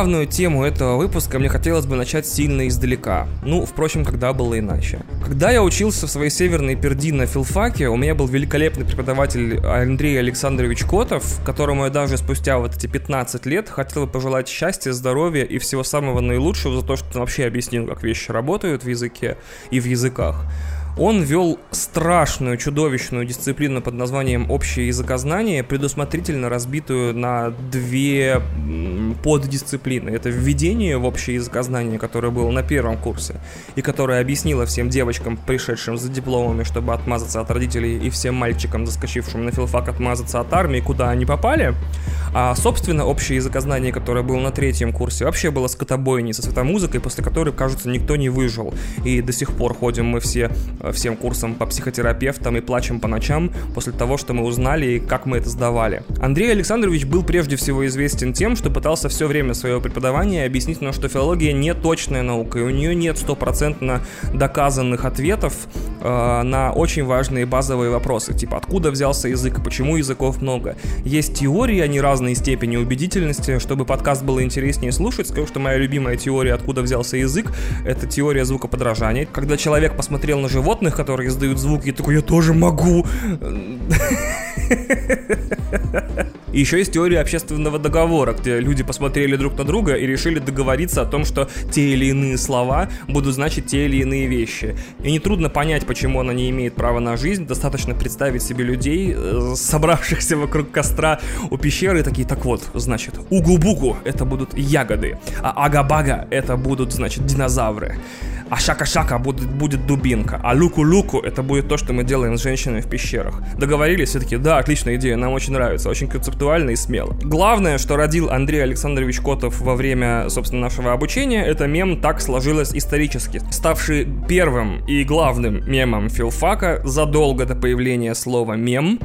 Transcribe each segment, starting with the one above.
главную тему этого выпуска мне хотелось бы начать сильно издалека. Ну, впрочем, когда было иначе. Когда я учился в своей северной перди на филфаке, у меня был великолепный преподаватель Андрей Александрович Котов, которому я даже спустя вот эти 15 лет хотел бы пожелать счастья, здоровья и всего самого наилучшего за то, что он вообще объяснил, как вещи работают в языке и в языках. Он вел страшную, чудовищную дисциплину под названием «Общее языкознание», предусмотрительно разбитую на две поддисциплины. Это введение в общее языкознание, которое было на первом курсе, и которое объяснило всем девочкам, пришедшим за дипломами, чтобы отмазаться от родителей, и всем мальчикам, заскочившим на филфак, отмазаться от армии, куда они попали. А, собственно, общее языкознание, которое было на третьем курсе, вообще было скотобойней со светомузыкой, после которой, кажется, никто не выжил. И до сих пор ходим мы все всем курсам по психотерапевтам и плачем по ночам после того, что мы узнали и как мы это сдавали. Андрей Александрович был прежде всего известен тем, что пытался все время своего преподавания объяснить нам, что филология не точная наука, и у нее нет стопроцентно доказанных ответов э, на очень важные базовые вопросы, типа откуда взялся язык и почему языков много. Есть теории, они разной степени убедительности, чтобы подкаст было интереснее слушать, скажу, что моя любимая теория «Откуда взялся язык» — это теория звукоподражания. Когда человек посмотрел на животное, животных, которые издают звуки, и такой, я тоже могу. И еще есть теория общественного договора, где люди посмотрели друг на друга и решили договориться о том, что те или иные слова будут значить те или иные вещи. И нетрудно понять, почему она не имеет права на жизнь. Достаточно представить себе людей, э, собравшихся вокруг костра у пещеры, такие, так вот, значит, угу-бугу — это будут ягоды, а ага-бага — это будут, значит, динозавры а шака-шака будет, будет дубинка, а луку-луку это будет то, что мы делаем с женщинами в пещерах. Договорились, все-таки, да, отличная идея, нам очень нравится, очень концептуально и смело. Главное, что родил Андрей Александрович Котов во время, собственно, нашего обучения, это мем так сложилось исторически, ставший первым и главным мемом филфака задолго до появления слова «мем»,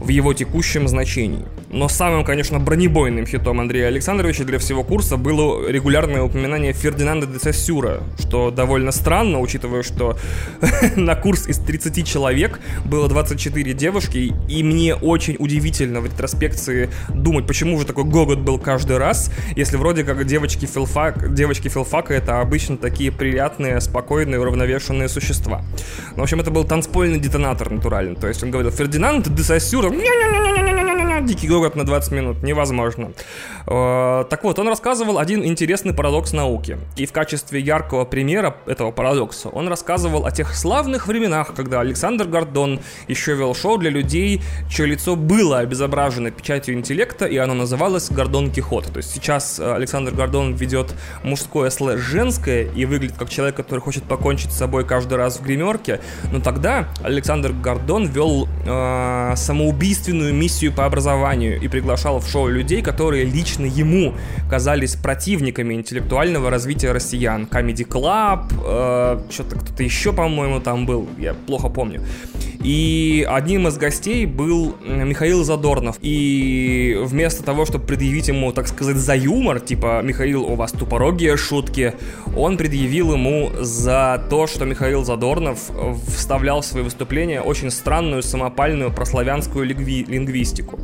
в его текущем значении. Но самым, конечно, бронебойным хитом Андрея Александровича для всего курса было регулярное упоминание Фердинанда де Сассюра, что довольно странно, учитывая, что на курс из 30 человек было 24 девушки, и мне очень удивительно в ретроспекции думать, почему же такой гогот был каждый раз, если вроде как девочки филфак, девочки филфака это обычно такие приятные, спокойные, уравновешенные существа. Ну, в общем, это был танцпольный детонатор натурально, то есть он говорил Фердинанд де Сассюр Дикий город на 20 минут, невозможно. Э, так вот, он рассказывал один интересный парадокс науки. И в качестве яркого примера этого парадокса он рассказывал о тех славных временах, когда Александр Гордон еще вел шоу для людей, чье лицо было обезображено печатью интеллекта, и оно называлось Гордон Кихот. То есть сейчас э, Александр Гордон ведет мужское слэш женское и выглядит как человек, который хочет покончить с собой каждый раз в гримерке. Но тогда Александр Гордон вел э, самоубийство убийственную миссию по образованию и приглашал в шоу людей, которые лично ему казались противниками интеллектуального развития россиян. Comedy Club, э, что-то кто-то еще, по-моему, там был, я плохо помню. И одним из гостей был Михаил Задорнов. И вместо того, чтобы предъявить ему, так сказать, за юмор, типа «Михаил, у вас тупорогие шутки», он предъявил ему за то, что Михаил Задорнов вставлял в свои выступления очень странную самопальную прославянскую лингви- лингвистику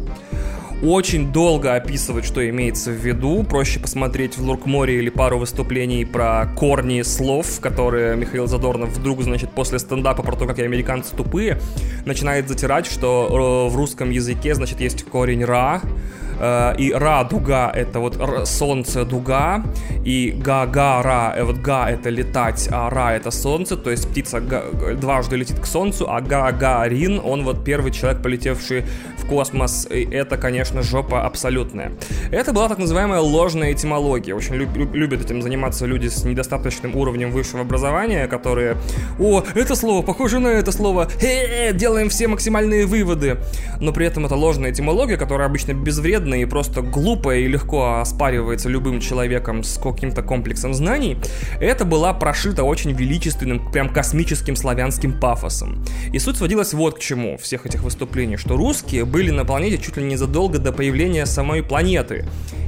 очень долго описывать, что имеется в виду. Проще посмотреть в Луркморе или пару выступлений про корни слов, которые Михаил Задорнов вдруг, значит, после стендапа про то, как американцы тупые, начинает затирать, что э, в русском языке, значит, есть корень «ра», и ра дуга это вот солнце дуга, и га га ра, э, вот га это летать, а ра это солнце, то есть птица дважды летит к солнцу, а га га рин, он вот первый человек, полетевший в космос, и это, конечно, жопа абсолютная. Это была так называемая ложная этимология. Очень люб- любят этим заниматься люди с недостаточным уровнем высшего образования, которые, о, это слово похоже на это слово, делаем все максимальные выводы. Но при этом это ложная этимология, которая обычно безвредна бредная и просто глупая и легко оспаривается любым человеком с каким-то комплексом знаний, это была прошита очень величественным, прям космическим славянским пафосом. И суть сводилась вот к чему всех этих выступлений, что русские были на планете чуть ли не задолго до появления самой планеты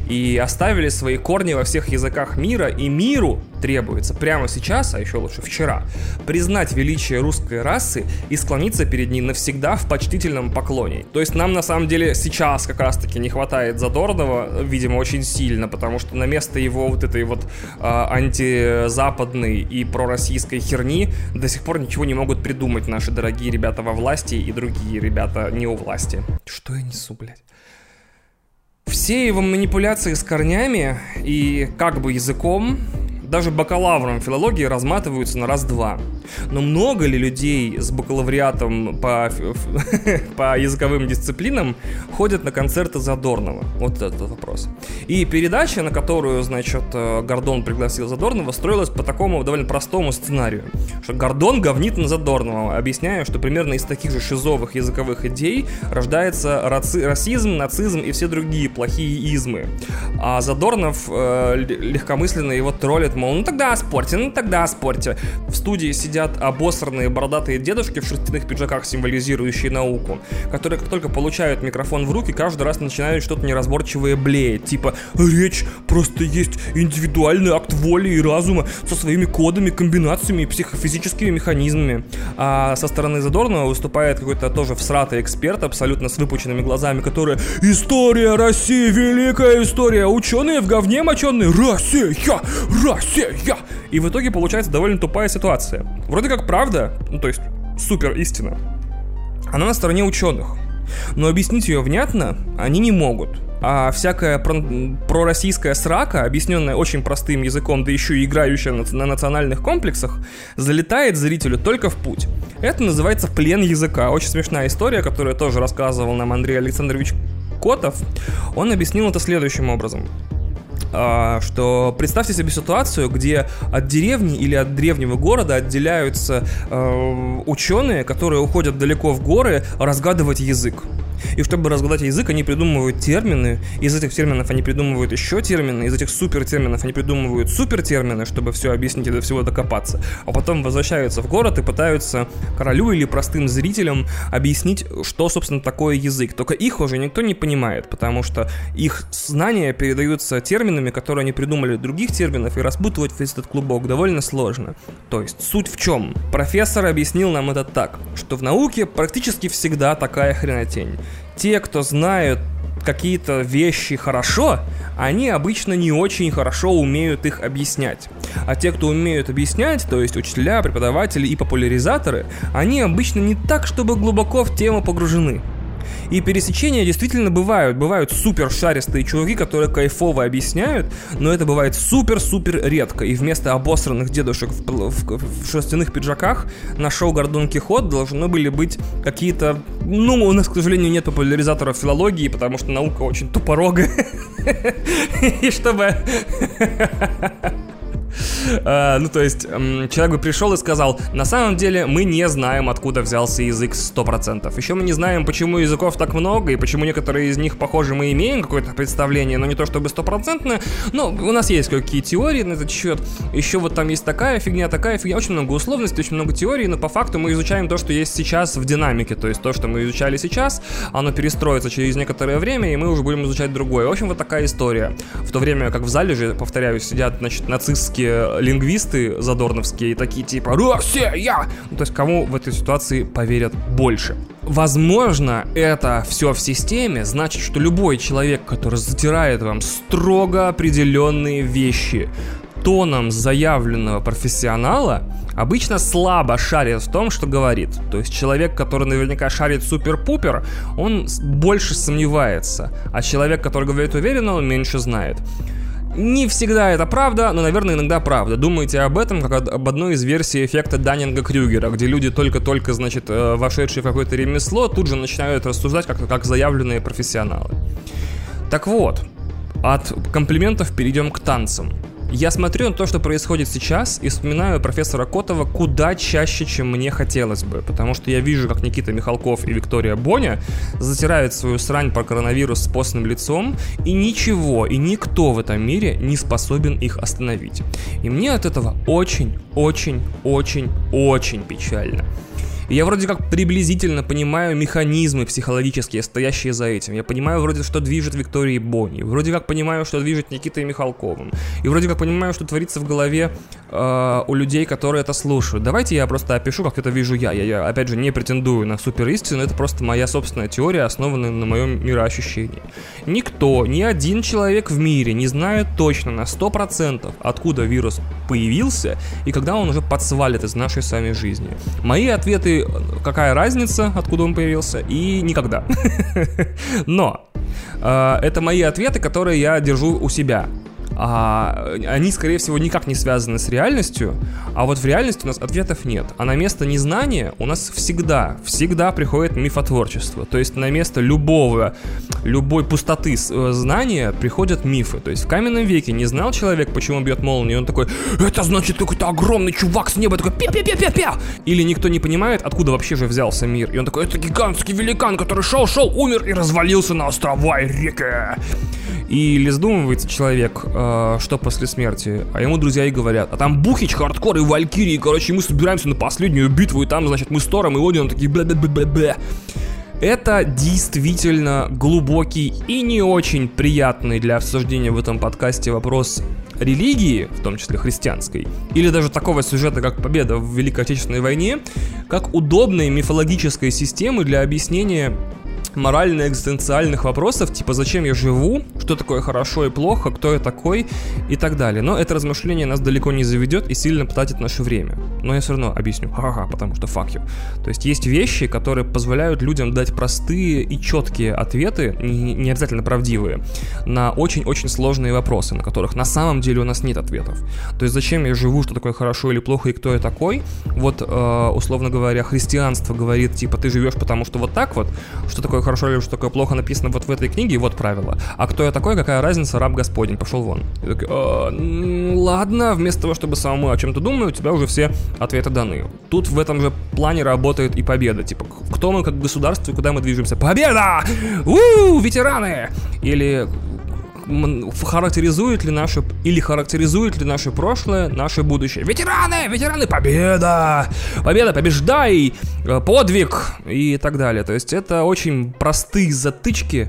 и оставили свои корни во всех языках мира, и миру требуется прямо сейчас, а еще лучше вчера, признать величие русской расы и склониться перед ней навсегда в почтительном поклоне. То есть нам на самом деле сейчас как раз-таки не хватает Задорнова, видимо, очень сильно, потому что на место его вот этой вот э, антизападной и пророссийской херни до сих пор ничего не могут придумать наши дорогие ребята во власти и другие ребята не у власти. Что я несу, блядь? Все его манипуляции с корнями и как бы языком даже бакалавром филологии разматываются на раз-два. Но много ли людей с бакалавриатом по, по языковым дисциплинам ходят на концерты Задорнова? Вот этот вопрос. И передача, на которую, значит, э, Гордон пригласил Задорнова, строилась по такому довольно простому сценарию. Что Гордон говнит на Задорнова, объясняя, что примерно из таких же шизовых языковых идей рождается раци- расизм, нацизм и все другие плохие измы. А Задорнов э, легкомысленно его троллит мол, ну тогда о спорте, ну тогда о спорте. В студии сидят обосранные бородатые дедушки в шерстяных пиджаках, символизирующие науку, которые как только получают микрофон в руки, каждый раз начинают что-то неразборчивое блеять, типа «Речь просто есть индивидуальный акт воли и разума со своими кодами, комбинациями и психофизическими механизмами». А со стороны Задорнова выступает какой-то тоже всратый эксперт, абсолютно с выпученными глазами, который «История России, великая история, ученые в говне моченые, Россия, Россия!» И в итоге получается довольно тупая ситуация. Вроде как правда, ну то есть супер истина, она на стороне ученых. Но объяснить ее внятно они не могут. А всякая про- пророссийская срака, объясненная очень простым языком, да еще и играющая на национальных комплексах, залетает зрителю только в путь. Это называется плен языка. Очень смешная история, которую тоже рассказывал нам Андрей Александрович Котов. Он объяснил это следующим образом. А, что представьте себе ситуацию, где от деревни или от древнего города отделяются э, ученые, которые уходят далеко в горы разгадывать язык. И чтобы разгадать язык, они придумывают термины, из этих терминов они придумывают еще термины, из этих супер терминов они придумывают супер термины, чтобы все объяснить и до всего докопаться. А потом возвращаются в город и пытаются королю или простым зрителям объяснить, что, собственно, такое язык. Только их уже никто не понимает, потому что их знания передаются терминами, которые они придумали других терминов, и распутывать весь этот клубок довольно сложно. То есть, суть в чем? Профессор объяснил нам это так, что в науке практически всегда такая хренотень. Те, кто знают какие-то вещи хорошо, они обычно не очень хорошо умеют их объяснять. А те, кто умеют объяснять, то есть учителя, преподаватели и популяризаторы, они обычно не так, чтобы глубоко в тему погружены. И пересечения действительно бывают. Бывают супер шаристые чуваки, которые кайфово объясняют, но это бывает супер-супер редко. И вместо обосранных дедушек в, в, в шерстяных пиджаках на шоу Гордон Кихот должны были быть какие-то... Ну, у нас, к сожалению, нет популяризаторов филологии, потому что наука очень тупорогая. И чтобы... А, ну, то есть, человек бы пришел и сказал, на самом деле мы не знаем, откуда взялся язык 100%. Еще мы не знаем, почему языков так много, и почему некоторые из них, похоже, мы имеем какое-то представление, но не то чтобы стопроцентное. Но у нас есть какие теории на этот счет. Еще вот там есть такая фигня, такая фигня. Очень много условностей, очень много теорий, но по факту мы изучаем то, что есть сейчас в динамике. То есть то, что мы изучали сейчас, оно перестроится через некоторое время, и мы уже будем изучать другое. В общем, вот такая история. В то время как в зале же, повторяю, сидят, значит, нацистские лингвисты задорновские такие типа «Россия!» ну, То есть кому в этой ситуации поверят больше? Возможно, это все в системе значит, что любой человек, который затирает вам строго определенные вещи, тоном заявленного профессионала, обычно слабо шарит в том, что говорит. То есть человек, который наверняка шарит супер-пупер, он больше сомневается, а человек, который говорит уверенно, он меньше знает. Не всегда это правда, но, наверное, иногда правда. Думайте об этом, как об одной из версий эффекта Даннинга-Крюгера, где люди только-только, значит, э, вошедшие в какое-то ремесло, тут же начинают рассуждать как, как заявленные профессионалы. Так вот, от комплиментов перейдем к танцам. Я смотрю на то, что происходит сейчас, и вспоминаю профессора Котова куда чаще, чем мне хотелось бы, потому что я вижу, как Никита Михалков и Виктория Боня затирают свою срань про коронавирус с постным лицом, и ничего, и никто в этом мире не способен их остановить. И мне от этого очень, очень, очень, очень печально. И я вроде как приблизительно понимаю механизмы психологические, стоящие за этим. Я понимаю вроде, что движет Викторией Бонни. Вроде как понимаю, что движет Никитой Михалковым. И вроде как понимаю, что творится в голове э, у людей, которые это слушают. Давайте я просто опишу, как это вижу я. Я, я опять же, не претендую на супер истину, это просто моя собственная теория, основанная на моем мироощущении. Никто, ни один человек в мире не знает точно на 100% откуда вирус появился и когда он уже подсвалит из нашей с вами жизни. Мои ответы, какая разница, откуда он появился, и никогда. Но э, это мои ответы, которые я держу у себя а, они, скорее всего, никак не связаны с реальностью, а вот в реальности у нас ответов нет. А на место незнания у нас всегда, всегда приходит мифотворчество. То есть на место любого, любой пустоты э, знания приходят мифы. То есть в каменном веке не знал человек, почему бьет молнию, он такой, это значит какой-то огромный чувак с неба такой пя-пя-пя-пя-пя. Или никто не понимает, откуда вообще же взялся мир. И он такой, это гигантский великан, который шел-шел, умер и развалился на острова и реки. И или задумывается человек, э, что после смерти, а ему друзья и говорят, а там Бухич, Хардкор и Валькирии, короче, мы собираемся на последнюю битву, и там, значит, мы с Тором и Одином такие бля-бля-бля-бля. Это действительно глубокий и не очень приятный для обсуждения в этом подкасте вопрос религии, в том числе христианской, или даже такого сюжета, как победа в Великой Отечественной войне, как удобной мифологической системы для объяснения морально-экзистенциальных вопросов, типа зачем я живу, что такое хорошо и плохо, кто я такой и так далее. Но это размышление нас далеко не заведет и сильно потратит наше время. Но я все равно объясню, ха-ха, потому что fuck you. То есть есть вещи, которые позволяют людям дать простые и четкие ответы, не, обязательно правдивые, на очень-очень сложные вопросы, на которых на самом деле у нас нет ответов. То есть зачем я живу, что такое хорошо или плохо и кто я такой, вот, э, условно говоря, христианство говорит, типа, ты живешь потому что вот так вот, что такое хорошо или что такое плохо написано вот в этой книге, вот правило. А кто я такой, какая разница, раб Господень, пошел вон. И такой, э, ладно, вместо того, чтобы самому о чем-то думать, у тебя уже все ответы даны. Тут в этом же плане работает и победа. Типа, кто мы как государство и куда мы движемся? Победа! У, ветераны! Или характеризует ли наше или характеризует ли наше прошлое наше будущее. Ветераны, ветераны, победа, победа, побеждай, э, подвиг! И так далее. То есть это очень простые затычки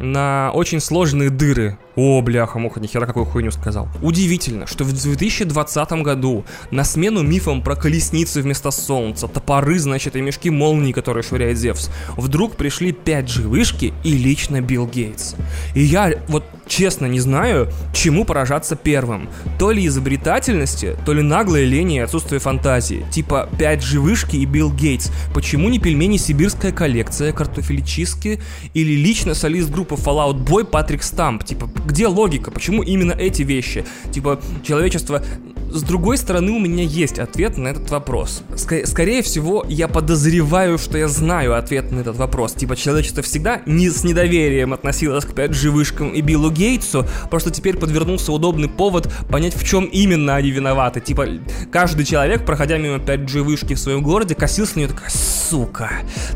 на очень сложные дыры о, бляха, муха, нихера какую хуйню сказал. Удивительно, что в 2020 году на смену мифам про колесницы вместо солнца, топоры, значит, и мешки молнии, которые швыряет Зевс, вдруг пришли 5G вышки и лично Билл Гейтс. И я вот честно не знаю, чему поражаться первым. То ли изобретательности, то ли наглой лени и отсутствие фантазии. Типа 5G вышки и Билл Гейтс. Почему не пельмени сибирская коллекция, картофеличиски или лично солист группы Fallout Boy Патрик Стамп? Типа где логика? Почему именно эти вещи? Типа, человечество с другой стороны, у меня есть ответ на этот вопрос. Ск- скорее всего, я подозреваю, что я знаю ответ на этот вопрос. Типа, человечество всегда не с недоверием относилось к 5G вышкам и Биллу Гейтсу, просто теперь подвернулся удобный повод понять, в чем именно они виноваты. Типа, каждый человек, проходя мимо 5G вышки в своем городе, косился на нее такая, сука,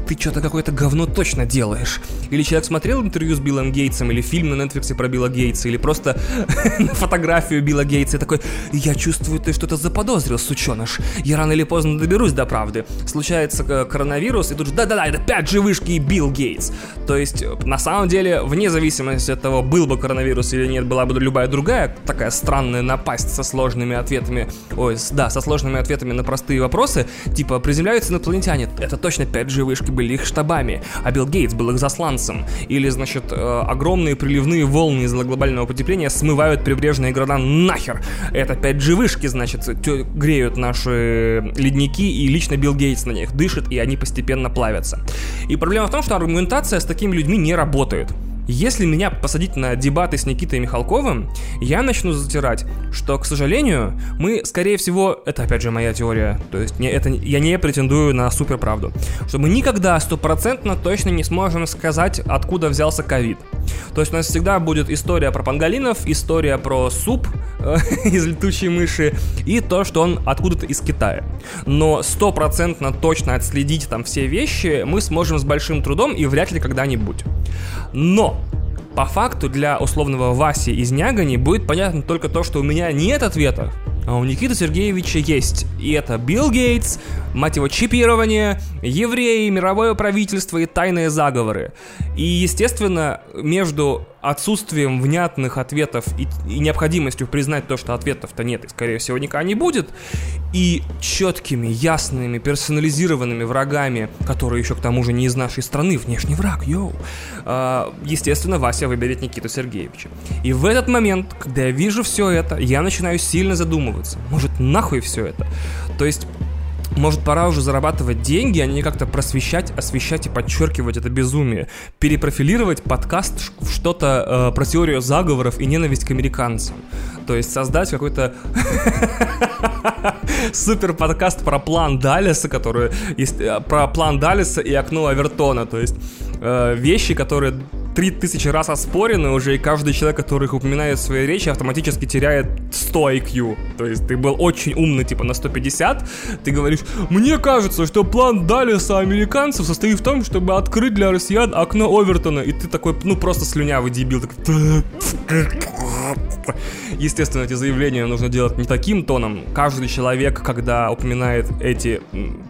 ты что-то какое-то говно точно делаешь. Или человек смотрел интервью с Биллом Гейтсом, или фильм на Netflix про Билла Гейтса, или просто фотографию Билла Гейтса и такой, я чувствую чувствую, ты что-то заподозрил, сученыш. Я рано или поздно доберусь до правды. Случается э, коронавирус, и тут же, да-да-да, это 5G вышки и Билл Гейтс. То есть, э, на самом деле, вне зависимости от того, был бы коронавирус или нет, была бы любая другая такая странная напасть со сложными ответами, ой, да, со сложными ответами на простые вопросы, типа, приземляются инопланетяне, это точно 5G вышки были их штабами, а Билл Гейтс был их засланцем. Или, значит, э, огромные приливные волны из-за глобального потепления смывают прибрежные города нахер. Это 5G вышки вспышки, значит, греют наши ледники, и лично Билл Гейтс на них дышит, и они постепенно плавятся. И проблема в том, что аргументация с такими людьми не работает. Если меня посадить на дебаты с Никитой Михалковым, я начну затирать, что, к сожалению, мы, скорее всего, это опять же моя теория, то есть не, это, я не претендую на суперправду, что мы никогда стопроцентно точно не сможем сказать, откуда взялся ковид. То есть у нас всегда будет история про панголинов, история про суп э, из летучей мыши и то, что он откуда-то из Китая. Но стопроцентно точно отследить там все вещи мы сможем с большим трудом и вряд ли когда-нибудь. Но по факту для условного Васи из Нягани будет понятно только то, что у меня нет ответа а у Никиты Сергеевича есть. И это Билл Гейтс, мать его, чипирование, евреи, мировое правительство и тайные заговоры. И, естественно, между отсутствием внятных ответов и, и необходимостью признать то, что ответов-то нет и, скорее всего, никогда не будет, и четкими, ясными, персонализированными врагами, которые еще к тому же не из нашей страны, внешний враг, йоу, э, естественно, Вася выберет Никиту Сергеевича. И в этот момент, когда я вижу все это, я начинаю сильно задумываться. Может, нахуй все это? То есть может, пора уже зарабатывать деньги, а не как-то просвещать, освещать и подчеркивать это безумие. Перепрофилировать подкаст в что-то э, про теорию заговоров и ненависть к американцам. То есть создать какой-то супер подкаст про план Даллеса, который э, про план Даллеса и окно Авертона. То есть э, вещи, которые три тысячи раз оспорены уже, и каждый человек, который их упоминает в своей речи, автоматически теряет 100 IQ. То есть ты был очень умный, типа на 150, ты говоришь, мне кажется, что план Даллеса американцев состоит в том, чтобы открыть для россиян окно Овертона, и ты такой, ну просто слюнявый дебил, такой... Естественно, эти заявления нужно делать не таким тоном. Каждый человек, когда упоминает эти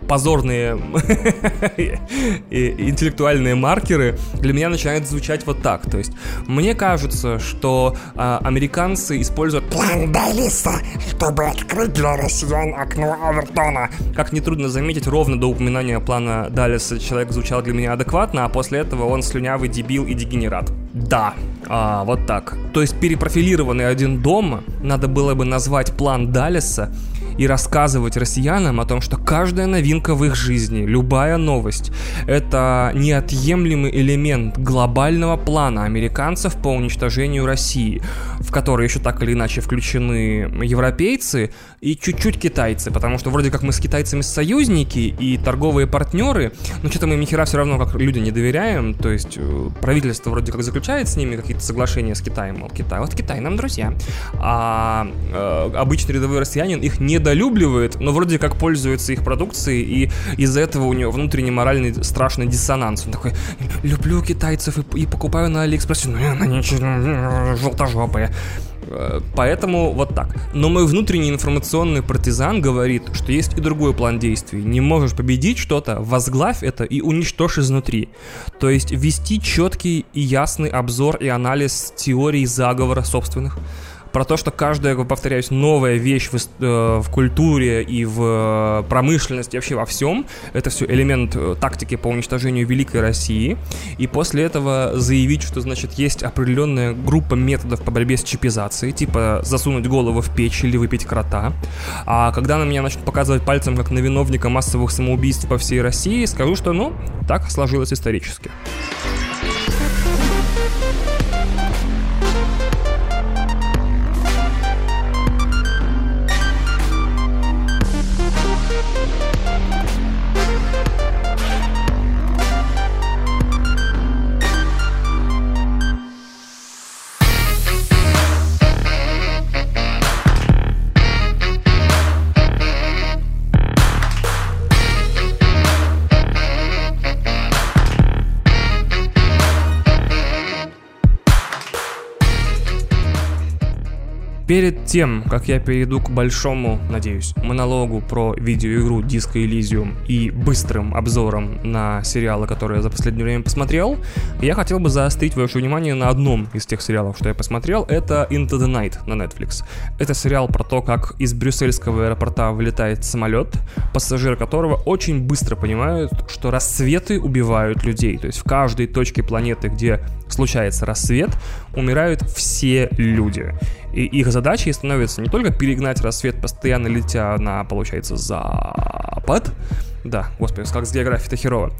позорные интеллектуальные маркеры, для меня начинает звучать вот так. То есть, мне кажется, что а, американцы используют план Даллиса, чтобы открыть для россиян окно Авертона. Как нетрудно заметить, ровно до упоминания плана Даллиса человек звучал для меня адекватно, а после этого он слюнявый дебил и дегенерат. Да, а, вот так. То есть перепрофилированный один дома надо было бы назвать план Даллеса и рассказывать россиянам о том, что каждая новинка в их жизни, любая новость, это неотъемлемый элемент глобального плана американцев по уничтожению России, в который еще так или иначе включены европейцы и чуть-чуть китайцы, потому что вроде как мы с китайцами союзники и торговые партнеры, но что-то мы им хера все равно как люди не доверяем, то есть э, правительство вроде как заключает с ними какие-то соглашения с Китаем, мол, Китай, вот Китай нам друзья, а э, обычный рядовой россиянин их не недолюбливает, но вроде как пользуется их продукцией, и из-за этого у него внутренний моральный страшный диссонанс. Он такой, люблю китайцев и, и покупаю на Алиэкспрессе, но они желтожопые. Э, поэтому вот так. Но мой внутренний информационный партизан говорит, что есть и другой план действий. Не можешь победить что-то, возглавь это и уничтожь изнутри. То есть вести четкий и ясный обзор и анализ теорий заговора собственных про то, что каждая, повторяюсь, новая вещь в, э, в культуре и в э, промышленности, вообще во всем, это все элемент э, тактики по уничтожению Великой России. И после этого заявить, что, значит, есть определенная группа методов по борьбе с чипизацией, типа засунуть голову в печь или выпить крота. А когда на меня начнут показывать пальцем, как на виновника массовых самоубийств по всей России, скажу, что, ну, так сложилось исторически. Тем, как я перейду к большому, надеюсь, монологу про видеоигру Disco Elysium и быстрым обзором на сериалы, которые я за последнее время посмотрел, я хотел бы заострить ваше внимание на одном из тех сериалов, что я посмотрел, это Into the Night на Netflix. Это сериал про то, как из брюссельского аэропорта вылетает самолет, пассажиры которого очень быстро понимают, что рассветы убивают людей. То есть в каждой точке планеты, где случается рассвет, умирают все люди. И их задачей становится не только перегнать рассвет, постоянно летя на, получается, запад, да, господи, как с географией-то херово.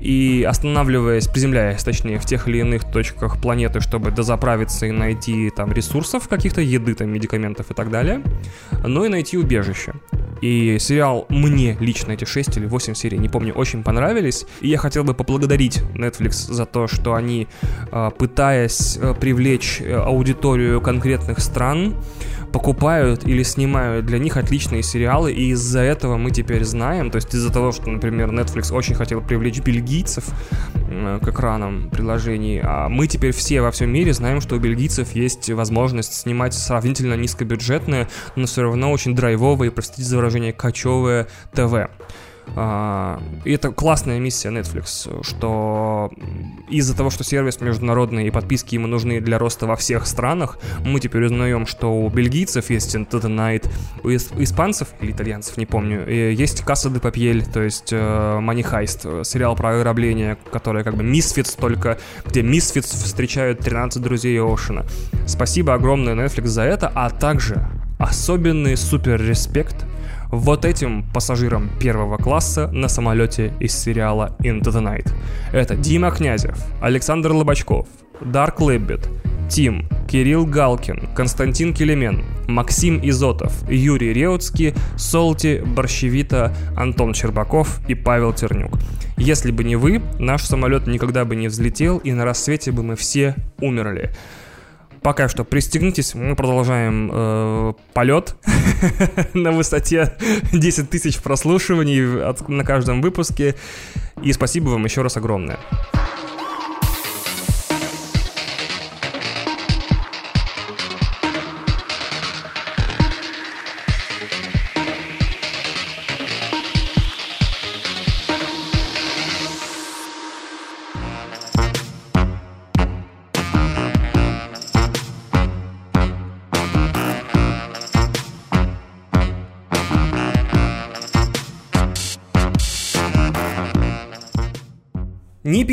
И останавливаясь, приземляясь, точнее, в тех или иных точках планеты, чтобы дозаправиться и найти там ресурсов каких-то, еды, там, медикаментов и так далее, но и найти убежище. И сериал мне лично эти 6 или 8 серий, не помню, очень понравились. И я хотел бы поблагодарить Netflix за то, что они, а, пытаясь э, привлечь э, аудиторию конкретных стран, покупают или снимают для них отличные сериалы, и из-за этого мы теперь знаем, то есть из-за того, что, например, Netflix очень хотел привлечь бельгийцев э, к экранам приложений, а мы теперь все во всем мире знаем, что у бельгийцев есть возможность снимать сравнительно низкобюджетное, но все равно очень драйвовое, простите за выражение, кочевое ТВ. А, и это классная миссия Netflix, что из-за того, что сервис международный и подписки ему нужны для роста во всех странах, мы теперь узнаем, что у бельгийцев есть Into Night, у испанцев или итальянцев, не помню, есть Касса де Папьель, то есть э, Money Heist, сериал про ограбление, который как бы Misfits только, где Misfits встречают 13 друзей Оушена. Спасибо огромное Netflix за это, а также особенный супер респект вот этим пассажирам первого класса на самолете из сериала Into the Night. Это Дима Князев, Александр Лобачков, Дарк Леббит, Тим, Кирилл Галкин, Константин Келемен, Максим Изотов, Юрий Реутский, Солти, Борщевита, Антон Щербаков и Павел Тернюк. Если бы не вы, наш самолет никогда бы не взлетел, и на рассвете бы мы все умерли. Пока что пристегнитесь, мы продолжаем э, полет на высоте 10 тысяч прослушиваний на каждом выпуске. И спасибо вам еще раз огромное.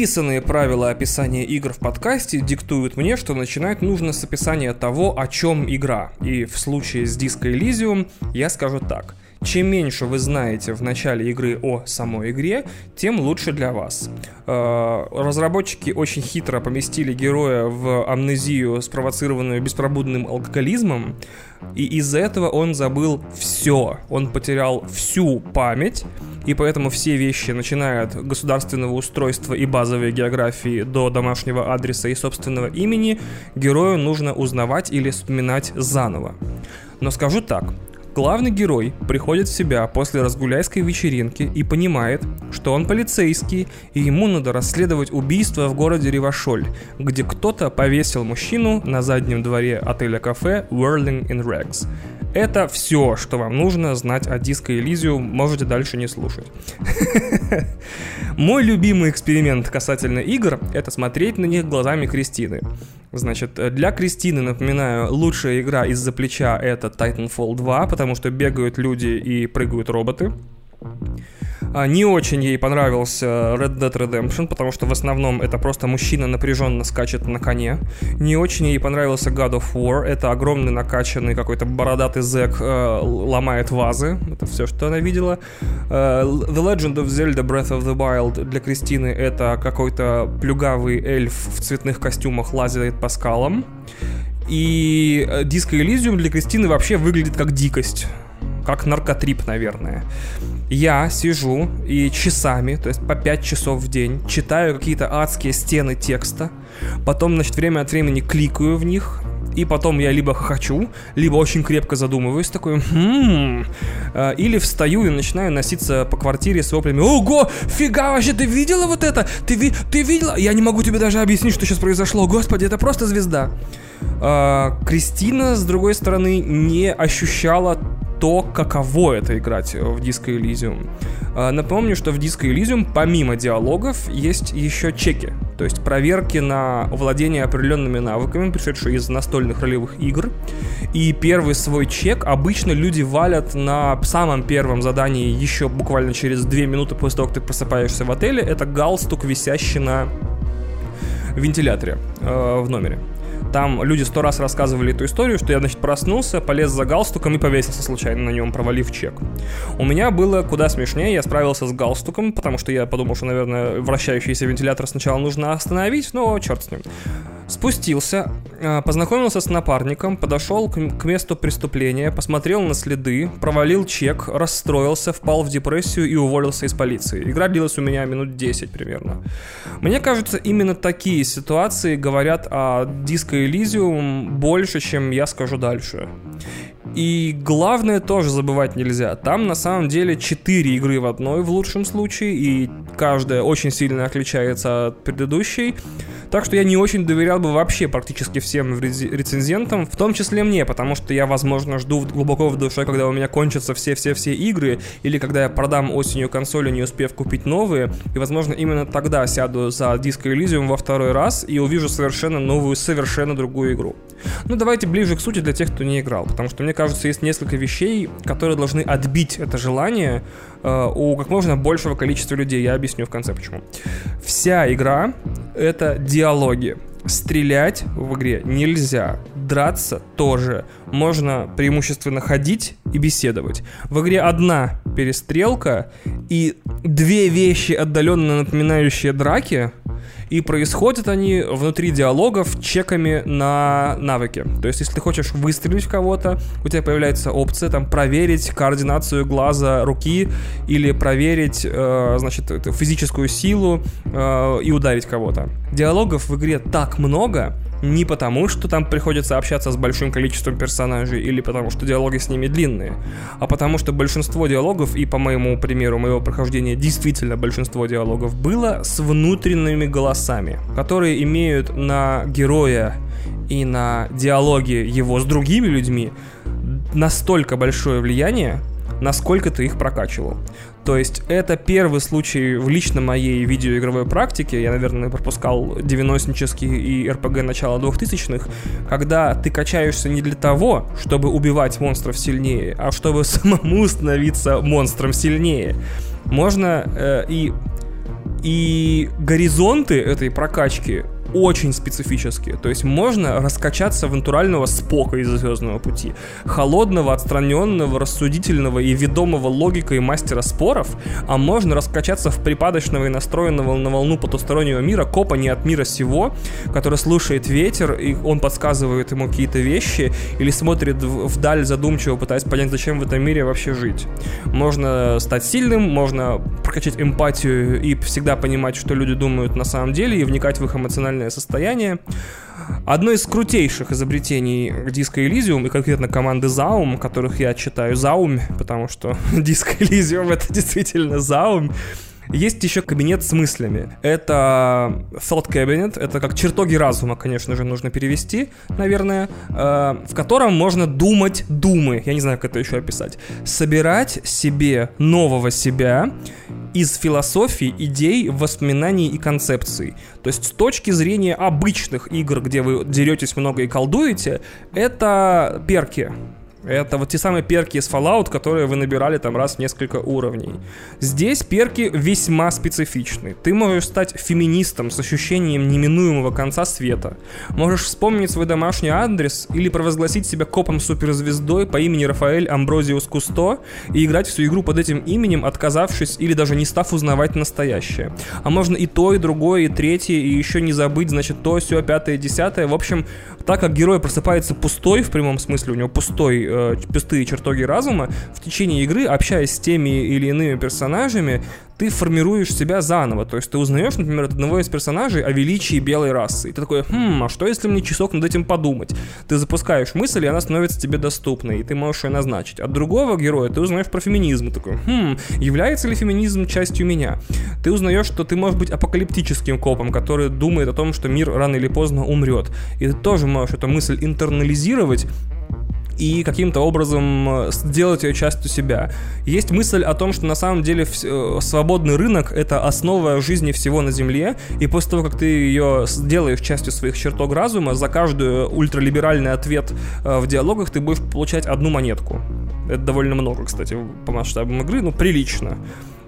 Неписанные правила описания игр в подкасте диктуют мне, что начинать нужно с описания того, о чем игра. И в случае с Disco Elysium я скажу так. Чем меньше вы знаете в начале игры о самой игре, тем лучше для вас. Э, разработчики очень хитро поместили героя в амнезию, спровоцированную беспробудным алкоголизмом, и из-за этого он забыл все. Он потерял всю память, и поэтому все вещи, начиная от государственного устройства и базовой географии до домашнего адреса и собственного имени, герою нужно узнавать или вспоминать заново. Но скажу так, Главный герой приходит в себя после разгуляйской вечеринки и понимает, что он полицейский, и ему надо расследовать убийство в городе Ривашоль, где кто-то повесил мужчину на заднем дворе отеля-кафе Whirling in Rags. Это все, что вам нужно знать о Disco Elysium, можете дальше не слушать. Мой любимый эксперимент касательно игр — это смотреть на них глазами Кристины. Значит, для Кристины, напоминаю, лучшая игра из-за плеча — это Titanfall 2, потому что бегают люди и прыгают роботы. А, не очень ей понравился Red Dead Redemption, потому что в основном это просто мужчина напряженно скачет на коне. Не очень ей понравился God of War. Это огромный накачанный какой-то бородатый зэк э, ломает вазы. Это все, что она видела. Э, the Legend of Zelda Breath of the Wild для Кристины это какой-то плюгавый эльф в цветных костюмах лазит по скалам. И э, Disco Elysium для Кристины вообще выглядит как дикость как наркотрип, наверное. Я сижу и часами, то есть по 5 часов в день, читаю какие-то адские стены текста, потом, значит, время от времени кликаю в них, и потом я либо хочу, либо очень крепко задумываюсь, такой, хм, или встаю и начинаю носиться по квартире с воплями, ого, фига вообще, ты видела вот это? Ты, ви ты видела? Я не могу тебе даже объяснить, что сейчас произошло, господи, это просто звезда. А, Кристина, с другой стороны, не ощущала то, каково это играть в Disco Elysium. А, напомню, что в Disco Elysium помимо диалогов есть еще чеки, то есть проверки на владение определенными навыками, пришедшие из настольных ролевых игр. И первый свой чек обычно люди валят на самом первом задании еще буквально через две минуты после того, как ты просыпаешься в отеле. Это галстук, висящий на вентиляторе э, в номере. Там люди сто раз рассказывали эту историю, что я, значит, проснулся, полез за галстуком и повесился случайно на нем, провалив чек. У меня было куда смешнее, я справился с галстуком, потому что я подумал, что, наверное, вращающийся вентилятор сначала нужно остановить, но черт с ним. Спустился, э, познакомился с напарником, подошел к месту преступления, посмотрел на следы, провалил чек, расстроился, впал в депрессию и уволился из полиции. Игра длилась у меня минут 10 примерно. Мне кажется, именно такие ситуации говорят о Disco Elysium больше, чем я скажу дальше. И главное тоже забывать нельзя. Там на самом деле 4 игры в одной в лучшем случае, и каждая очень сильно отличается от предыдущей. Так что я не очень доверял бы вообще практически всем рецензентам, в том числе мне, потому что я, возможно, жду глубоко в душе, когда у меня кончатся все-все-все игры, или когда я продам осенью консоли, не успев купить новые, и, возможно, именно тогда сяду за Disco Elysium во второй раз и увижу совершенно новую, совершенно другую игру. Ну, давайте ближе к сути для тех, кто не играл, потому что, мне кажется, есть несколько вещей, которые должны отбить это желание у как можно большего количества людей. Я объясню в конце почему. Вся игра — это диалоги. Стрелять в игре нельзя, драться тоже. Можно преимущественно ходить и беседовать. В игре одна перестрелка и две вещи, отдаленно напоминающие драки — и происходят они внутри диалогов чеками на навыки. То есть, если ты хочешь выстрелить в кого-то, у тебя появляется опция там проверить координацию глаза руки или проверить, э, значит, физическую силу э, и ударить кого-то. Диалогов в игре так много, не потому, что там приходится общаться с большим количеством персонажей или потому, что диалоги с ними длинные, а потому что большинство диалогов, и по моему примеру моего прохождения действительно большинство диалогов было с внутренними голосами, которые имеют на героя и на диалоги его с другими людьми настолько большое влияние, насколько ты их прокачивал. То есть это первый случай в лично моей видеоигровой практике, я, наверное, пропускал 90-нические и РПГ начала 2000-х, когда ты качаешься не для того, чтобы убивать монстров сильнее, а чтобы самому становиться монстром сильнее. Можно э, и и горизонты этой прокачки очень специфические. То есть можно раскачаться в натурального спока из «Звездного пути». Холодного, отстраненного, рассудительного и ведомого логикой мастера споров, а можно раскачаться в припадочного и настроенного на волну потустороннего мира копа не от мира сего, который слушает ветер, и он подсказывает ему какие-то вещи, или смотрит вдаль задумчиво, пытаясь понять, зачем в этом мире вообще жить. Можно стать сильным, можно прокачать эмпатию и всегда понимать, что люди думают на самом деле, и вникать в их эмоциональное эмоциональное состояние. Одно из крутейших изобретений Disco Elysium, и конкретно команды Zaum, которых я читаю Zaum, потому что Disco Elysium это действительно Zaum, есть еще кабинет с мыслями. Это thought cabinet, это как чертоги разума, конечно же, нужно перевести, наверное, э, в котором можно думать думы, я не знаю, как это еще описать, собирать себе нового себя из философии, идей, воспоминаний и концепций. То есть с точки зрения обычных игр, где вы деретесь много и колдуете, это перки. Это вот те самые перки из Fallout, которые вы набирали там раз в несколько уровней. Здесь перки весьма специфичны. Ты можешь стать феминистом с ощущением неминуемого конца света. Можешь вспомнить свой домашний адрес или провозгласить себя копом-суперзвездой по имени Рафаэль Амброзиус Кусто и играть всю игру под этим именем, отказавшись или даже не став узнавать настоящее. А можно и то, и другое, и третье, и еще не забыть, значит, то, все, пятое, десятое. В общем, так как герой просыпается пустой, в прямом смысле, у него пустой э, пустые чертоги разума, в течение игры, общаясь с теми или иными персонажами, ты формируешь себя заново. То есть ты узнаешь, например, от одного из персонажей о величии белой расы. И ты такой, хм, а что если мне часок над этим подумать? Ты запускаешь мысль, и она становится тебе доступной, и ты можешь ее назначить. От другого героя ты узнаешь про феминизм. И такой, хм, является ли феминизм частью меня? Ты узнаешь, что ты можешь быть апокалиптическим копом, который думает о том, что мир рано или поздно умрет. И ты тоже можешь эту мысль интернализировать и каким-то образом э, сделать ее частью себя. Есть мысль о том, что на самом деле э, свободный рынок — это основа жизни всего на Земле, и после того, как ты ее сделаешь частью своих чертог разума, за каждый ультралиберальный ответ э, в диалогах ты будешь получать одну монетку. Это довольно много, кстати, по масштабам игры, ну, прилично.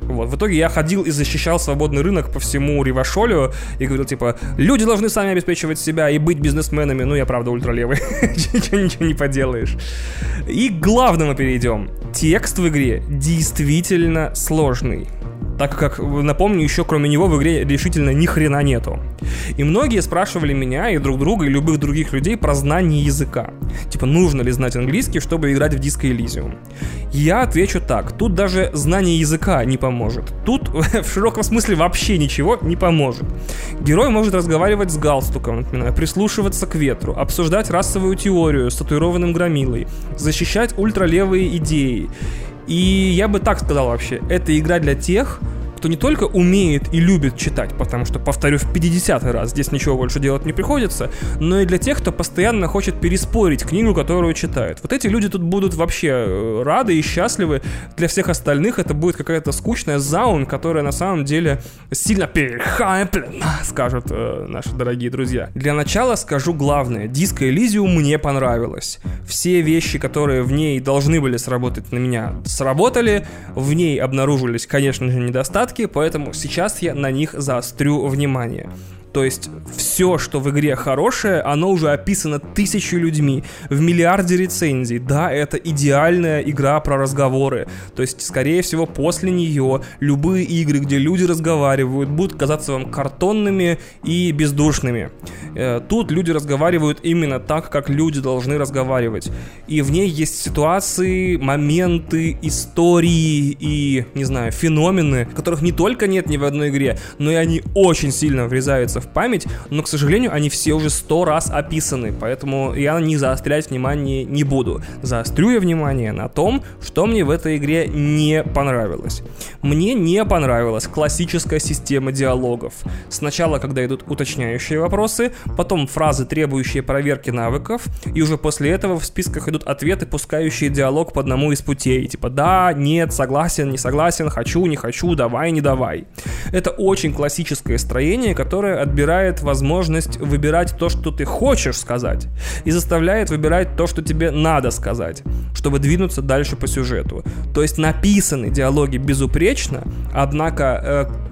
Вот. В итоге я ходил и защищал свободный рынок по всему Ривашолю и говорил, типа, люди должны сами обеспечивать себя и быть бизнесменами. Ну, я, правда, ультралевый. ничего, не поделаешь. И к главному перейдем. Текст в игре действительно сложный. Так как, напомню, еще кроме него в игре решительно ни хрена нету. И многие спрашивали меня и друг друга, и любых других людей про знание языка. Типа, нужно ли знать английский, чтобы играть в Disco Elysium? Я отвечу так, тут даже знание языка не поможет. Тут в широком смысле вообще ничего не поможет. Герой может разговаривать с галстуком, например, прислушиваться к ветру, обсуждать расовую теорию с татуированным громилой, защищать ультралевые идеи. И я бы так сказал вообще, это игра для тех, кто не только умеет и любит читать, потому что, повторю в 50 раз, здесь ничего больше делать не приходится, но и для тех, кто постоянно хочет переспорить книгу, которую читает. Вот эти люди тут будут вообще э, рады и счастливы. Для всех остальных это будет какая-то скучная заун, которая на самом деле сильно перехайплена, скажут э, наши дорогие друзья. Для начала скажу главное. Диско Элизиум мне понравилось. Все вещи, которые в ней должны были сработать на меня, сработали. В ней обнаружились, конечно же, недостатки, недостатки, поэтому сейчас я на них заострю внимание. То есть все, что в игре хорошее, оно уже описано тысячу людьми в миллиарде рецензий. Да, это идеальная игра про разговоры. То есть, скорее всего, после нее любые игры, где люди разговаривают, будут казаться вам картонными и бездушными. Э, тут люди разговаривают именно так, как люди должны разговаривать. И в ней есть ситуации, моменты, истории и, не знаю, феномены, которых не только нет ни в одной игре, но и они очень сильно врезаются в память, но, к сожалению, они все уже сто раз описаны, поэтому я не заострять внимание не буду. Заострю я внимание на том, что мне в этой игре не понравилось. Мне не понравилась классическая система диалогов. Сначала, когда идут уточняющие вопросы, потом фразы, требующие проверки навыков, и уже после этого в списках идут ответы, пускающие диалог по одному из путей. Типа да, нет, согласен, не согласен, хочу, не хочу, давай, не давай. Это очень классическое строение, которое отбирает возможность выбирать то, что ты хочешь сказать, и заставляет выбирать то, что тебе надо сказать, чтобы двинуться дальше по сюжету. То есть написаны диалоги безупречно, однако э,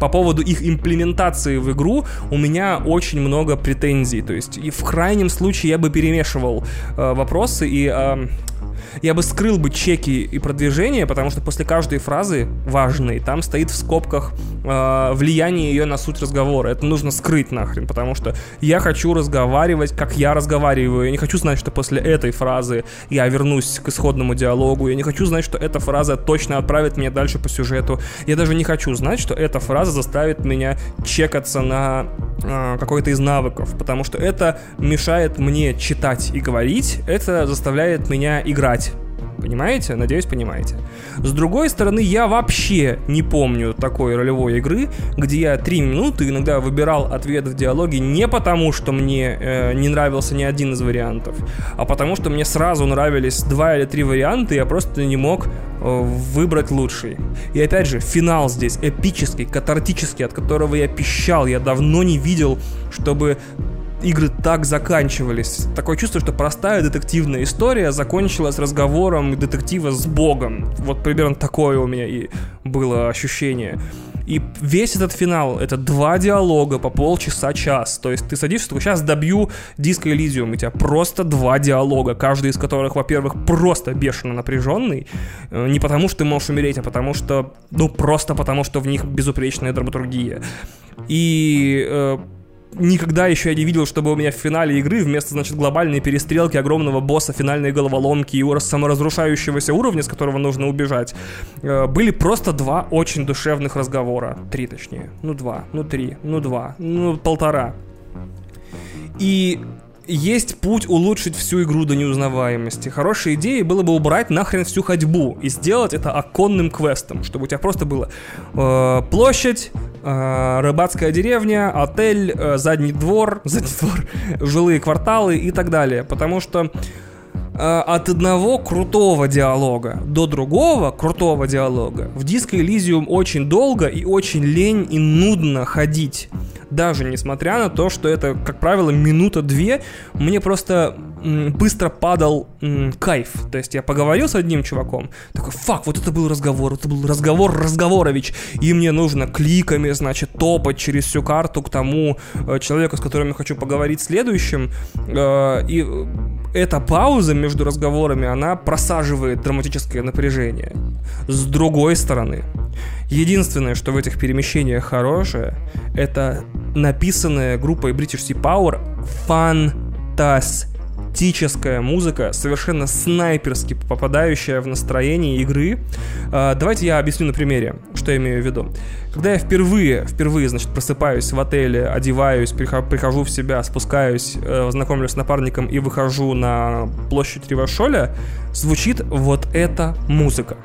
по поводу их имплементации в игру у меня очень много претензий. То есть и в крайнем случае я бы перемешивал э, вопросы и э, я бы скрыл бы чеки и продвижение, потому что после каждой фразы важной там стоит в скобках э, влияние ее на суть разговора. Это нужно скрыть нахрен, потому что я хочу разговаривать, как я разговариваю. Я не хочу знать, что после этой фразы я вернусь к исходному диалогу. Я не хочу знать, что эта фраза точно отправит меня дальше по сюжету. Я даже не хочу знать, что эта фраза заставит меня чекаться на э, какой-то из навыков, потому что это мешает мне читать и говорить, это заставляет меня играть. Понимаете? Надеюсь, понимаете. С другой стороны, я вообще не помню такой ролевой игры, где я три минуты иногда выбирал ответ в диалоге не потому, что мне э, не нравился ни один из вариантов, а потому что мне сразу нравились два или три варианта, и я просто не мог э, выбрать лучший. И опять же, финал здесь эпический, катартический, от которого я пищал. Я давно не видел, чтобы игры так заканчивались. Такое чувство, что простая детективная история закончилась разговором детектива с богом. Вот примерно такое у меня и было ощущение. И весь этот финал — это два диалога по полчаса-час. То есть ты садишься, такой, сейчас добью диско Элизиум, у тебя просто два диалога, каждый из которых, во-первых, просто бешено напряженный. Э, не потому, что ты можешь умереть, а потому что... Ну, просто потому, что в них безупречная драматургия. И э, никогда еще я не видел, чтобы у меня в финале игры вместо, значит, глобальной перестрелки огромного босса, финальной головоломки и саморазрушающегося уровня, с которого нужно убежать, э, были просто два очень душевных разговора. Три, точнее. Ну, два, ну, три, ну, два, ну, полтора. И есть путь улучшить всю игру до неузнаваемости. Хорошей идеей было бы убрать нахрен всю ходьбу и сделать это оконным квестом, чтобы у тебя просто было э, площадь, э, рыбацкая деревня, отель, э, задний двор, задний двор, жилые кварталы и так далее. Потому что от одного крутого диалога до другого крутого диалога в Disco Elysium очень долго и очень лень и нудно ходить даже несмотря на то, что это, как правило, минута-две, мне просто быстро падал кайф. То есть я поговорил с одним чуваком, такой, фак, вот это был разговор, это был разговор Разговорович, и мне нужно кликами, значит, топать через всю карту к тому э, человеку, с которым я хочу поговорить следующим. Э, и эта пауза между разговорами, она просаживает драматическое напряжение. С другой стороны, Единственное, что в этих перемещениях хорошее, это написанная группой British Sea Power фантастическая музыка, совершенно снайперски попадающая в настроение игры. А, давайте я объясню на примере, что я имею в виду. Когда я впервые, впервые, значит, просыпаюсь в отеле, одеваюсь, прихожу в себя, спускаюсь, э, знакомлюсь с напарником и выхожу на площадь Ривашоля, звучит вот эта музыка.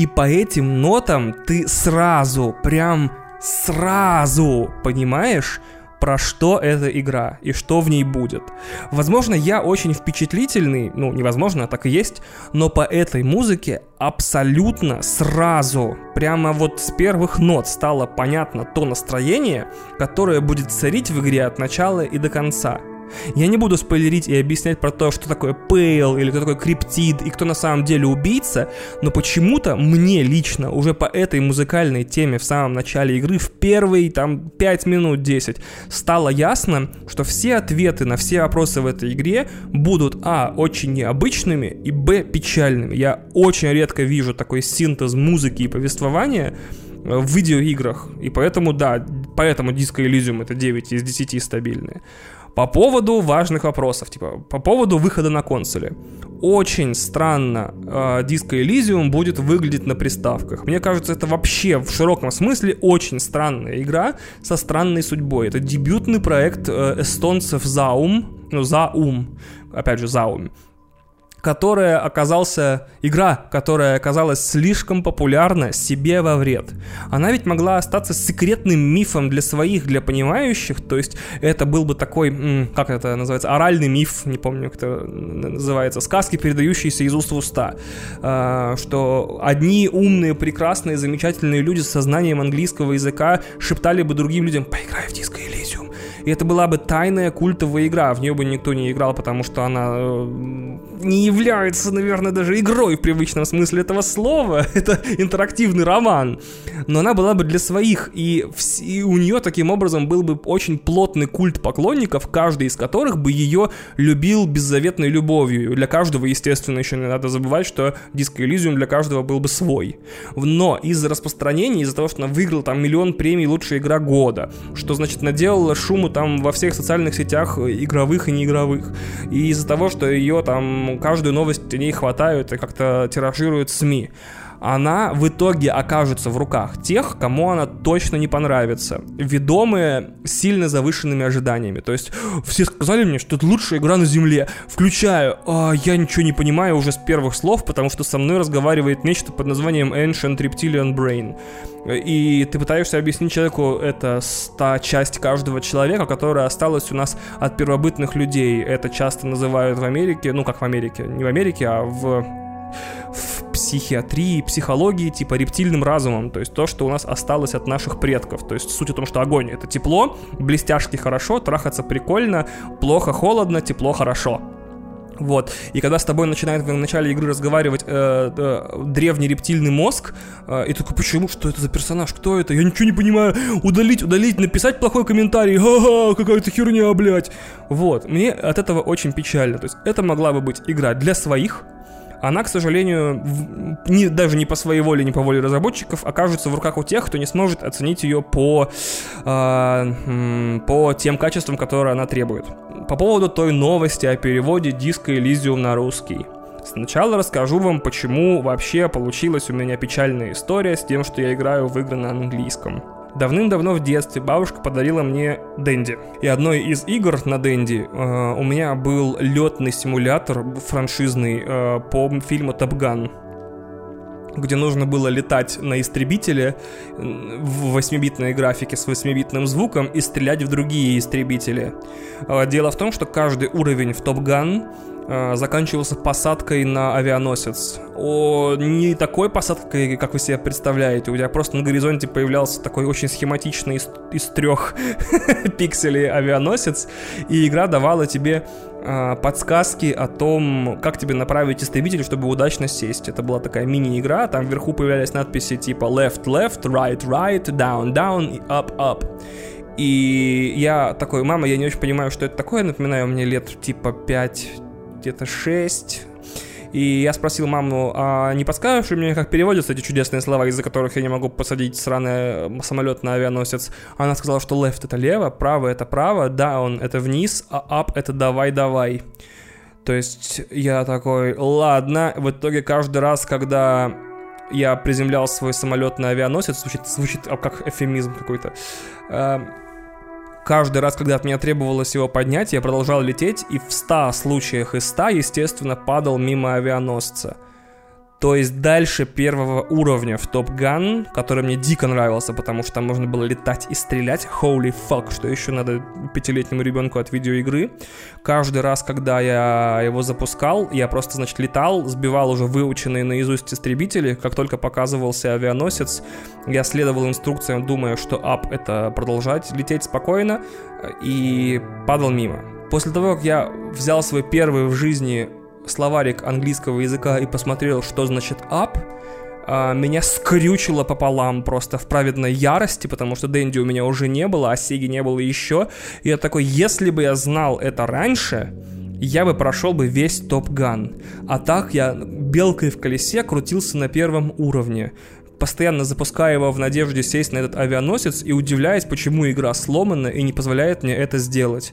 И по этим нотам ты сразу, прям сразу понимаешь, про что эта игра и что в ней будет. Возможно, я очень впечатлительный, ну, невозможно, так и есть, но по этой музыке абсолютно сразу, прямо вот с первых нот стало понятно то настроение, которое будет царить в игре от начала и до конца. Я не буду спойлерить и объяснять про то, что такое Пейл или кто такой Криптид и кто на самом деле убийца, но почему-то мне лично уже по этой музыкальной теме в самом начале игры, в первые там 5 минут 10, стало ясно, что все ответы на все вопросы в этой игре будут а. очень необычными и б. печальными. Я очень редко вижу такой синтез музыки и повествования, в видеоиграх. И поэтому, да, поэтому Disco Elysium это 9 из 10 стабильные. По поводу важных вопросов, типа, по поводу выхода на консоли. Очень странно э, Disco Elysium будет выглядеть на приставках. Мне кажется, это вообще в широком смысле очень странная игра со странной судьбой. Это дебютный проект э, эстонцев Zaum, ну, Zaum, опять же, Zaum которая оказался, игра, которая оказалась слишком популярна себе во вред. Она ведь могла остаться секретным мифом для своих, для понимающих, то есть это был бы такой, как это называется, оральный миф, не помню, как это называется, сказки, передающиеся из уст в уста, а, что одни умные, прекрасные, замечательные люди с сознанием английского языка шептали бы другим людям «поиграй в диско Элизиум», и это была бы тайная культовая игра. В нее бы никто не играл, потому что она э, не является, наверное, даже игрой в привычном смысле этого слова. Это интерактивный роман. Но она была бы для своих, и, в, и у нее таким образом был бы очень плотный культ поклонников, каждый из которых бы ее любил беззаветной любовью. Для каждого, естественно, еще не надо забывать, что Disco Elysium для каждого был бы свой. Но из-за распространения, из-за того, что она выиграла там миллион премий «Лучшая игра года», что, значит, наделала шуму там во всех социальных сетях, игровых и неигровых. И из-за того, что ее там каждую новость о ней хватают и как-то тиражируют СМИ она в итоге окажется в руках тех, кому она точно не понравится, ведомые сильно завышенными ожиданиями. То есть все сказали мне, что это лучшая игра на Земле, включаю, а я ничего не понимаю уже с первых слов, потому что со мной разговаривает нечто под названием Ancient Reptilian Brain. И ты пытаешься объяснить человеку, это та часть каждого человека, которая осталась у нас от первобытных людей. Это часто называют в Америке, ну как в Америке, не в Америке, а в в психиатрии, психологии, типа рептильным разумом, то есть то, что у нас осталось от наших предков. То есть суть в том, что огонь — это тепло, блестяшки хорошо, трахаться прикольно, плохо холодно, тепло хорошо. Вот. И когда с тобой начинает в начале игры разговаривать э, э, древний рептильный мозг, э, и такой, почему, что это за персонаж, кто это? Я ничего не понимаю. Удалить, удалить, написать плохой комментарий. Ха-ха, какая-то херня, блядь. Вот. Мне от этого очень печально. То есть это могла бы быть игра для своих, она, к сожалению, не, даже не по своей воле, не по воле разработчиков, окажется в руках у тех, кто не сможет оценить ее по, э, по тем качествам, которые она требует. По поводу той новости о переводе диска Elysium на русский. Сначала расскажу вам, почему вообще получилась у меня печальная история с тем, что я играю в игры на английском. Давным-давно в детстве бабушка подарила мне Дэнди. И одной из игр на Дэнди э, у меня был летный симулятор франшизный э, по фильму Gun где нужно было летать на истребителе в 8-битной графике с 8-битным звуком и стрелять в другие истребители. Э, дело в том, что каждый уровень в Gun Э, заканчивался посадкой на авианосец. О, не такой посадкой, как вы себе представляете. У тебя просто на горизонте появлялся такой очень схематичный из, из трех пикселей авианосец, и игра давала тебе э, подсказки о том, как тебе направить истребитель, чтобы удачно сесть. Это была такая мини-игра, там вверху появлялись надписи типа left, left, right, right, down, down и up, up. И я такой, мама, я не очень понимаю, что это такое, напоминаю, мне лет типа 5, где-то 6, и я спросил маму, а не подскажешь ли мне, как переводятся эти чудесные слова, из-за которых я не могу посадить сраный самолет на авианосец? Она сказала, что left это лево, право это право, down это вниз, а up это давай-давай. То есть я такой, ладно, в итоге каждый раз, когда я приземлял свой самолет на авианосец, звучит, звучит как эфемизм какой-то, эм, каждый раз, когда от меня требовалось его поднять, я продолжал лететь и в 100 случаях из 100, естественно, падал мимо авианосца. То есть дальше первого уровня в Top Gun, который мне дико нравился, потому что там можно было летать и стрелять. Holy fuck, что еще надо пятилетнему ребенку от видеоигры. Каждый раз, когда я его запускал, я просто, значит, летал, сбивал уже выученные наизусть истребители. Как только показывался авианосец, я следовал инструкциям, думая, что up — это продолжать лететь спокойно, и падал мимо. После того, как я взял свой первый в жизни словарик английского языка и посмотрел, что значит up, а, меня скрючило пополам просто в праведной ярости, потому что Дэнди у меня уже не было, а Сеги не было еще. И я такой, если бы я знал это раньше, я бы прошел бы весь Топ Ган. А так я белкой в колесе крутился на первом уровне постоянно запуская его в надежде сесть на этот авианосец и удивляясь, почему игра сломана и не позволяет мне это сделать.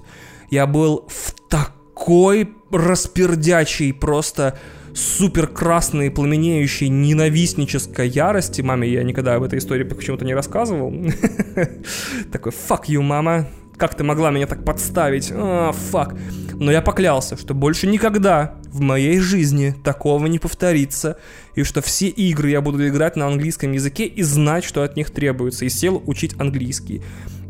Я был в так такой распердячий, просто супер красной, пламенеющей, ненавистнической ярости. Маме я никогда об этой истории почему-то не рассказывал. Такой, fuck you, мама. Как ты могла меня так подставить? А, fuck. Но я поклялся, что больше никогда в моей жизни такого не повторится, и что все игры я буду играть на английском языке и знать, что от них требуется, и сел учить английский.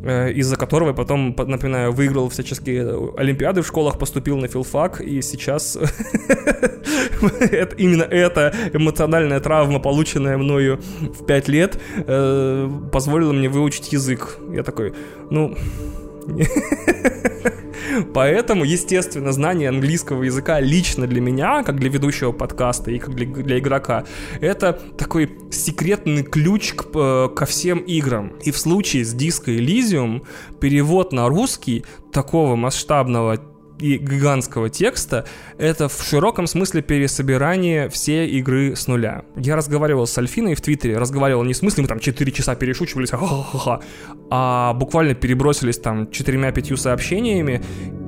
Э, из-за которого я потом, напоминаю, выиграл всяческие олимпиады в школах, поступил на филфак, и сейчас именно эта эмоциональная травма, полученная мною в 5 лет, э, позволила мне выучить язык. Я такой, ну... Поэтому, естественно, знание английского языка лично для меня, как для ведущего подкаста и как для, для игрока, это такой секретный ключ к, э, ко всем играм. И в случае с Disco Elysium перевод на русский такого масштабного и гигантского текста, это в широком смысле пересобирание всей игры с нуля. Я разговаривал с Альфиной в Твиттере, разговаривал не в смысле, мы там 4 часа перешучивались, ха-ха-ха, а буквально перебросились там четырьмя-пятью сообщениями,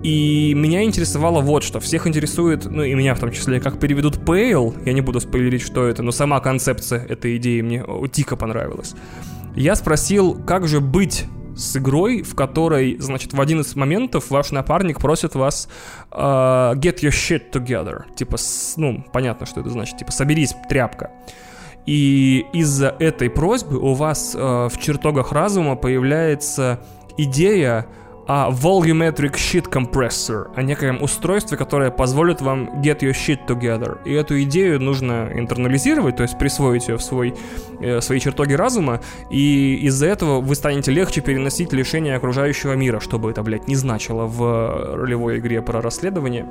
и меня интересовало вот что. Всех интересует, ну и меня в том числе, как переведут Pale, я не буду спойлерить, что это, но сама концепция этой идеи мне дико понравилась. Я спросил, как же быть с игрой, в которой, значит, в один из моментов ваш напарник просит вас uh, get your shit together. Типа, с, ну, понятно, что это значит. Типа, соберись, тряпка. И из-за этой просьбы у вас uh, в чертогах разума появляется идея а volumetric shit compressor, о некоем устройстве, которое позволит вам get your shit together. И эту идею нужно интернализировать, то есть присвоить ее в свой, э, свои чертоги разума, и из-за этого вы станете легче переносить лишение окружающего мира, чтобы это, блядь, не значило в ролевой игре про расследование.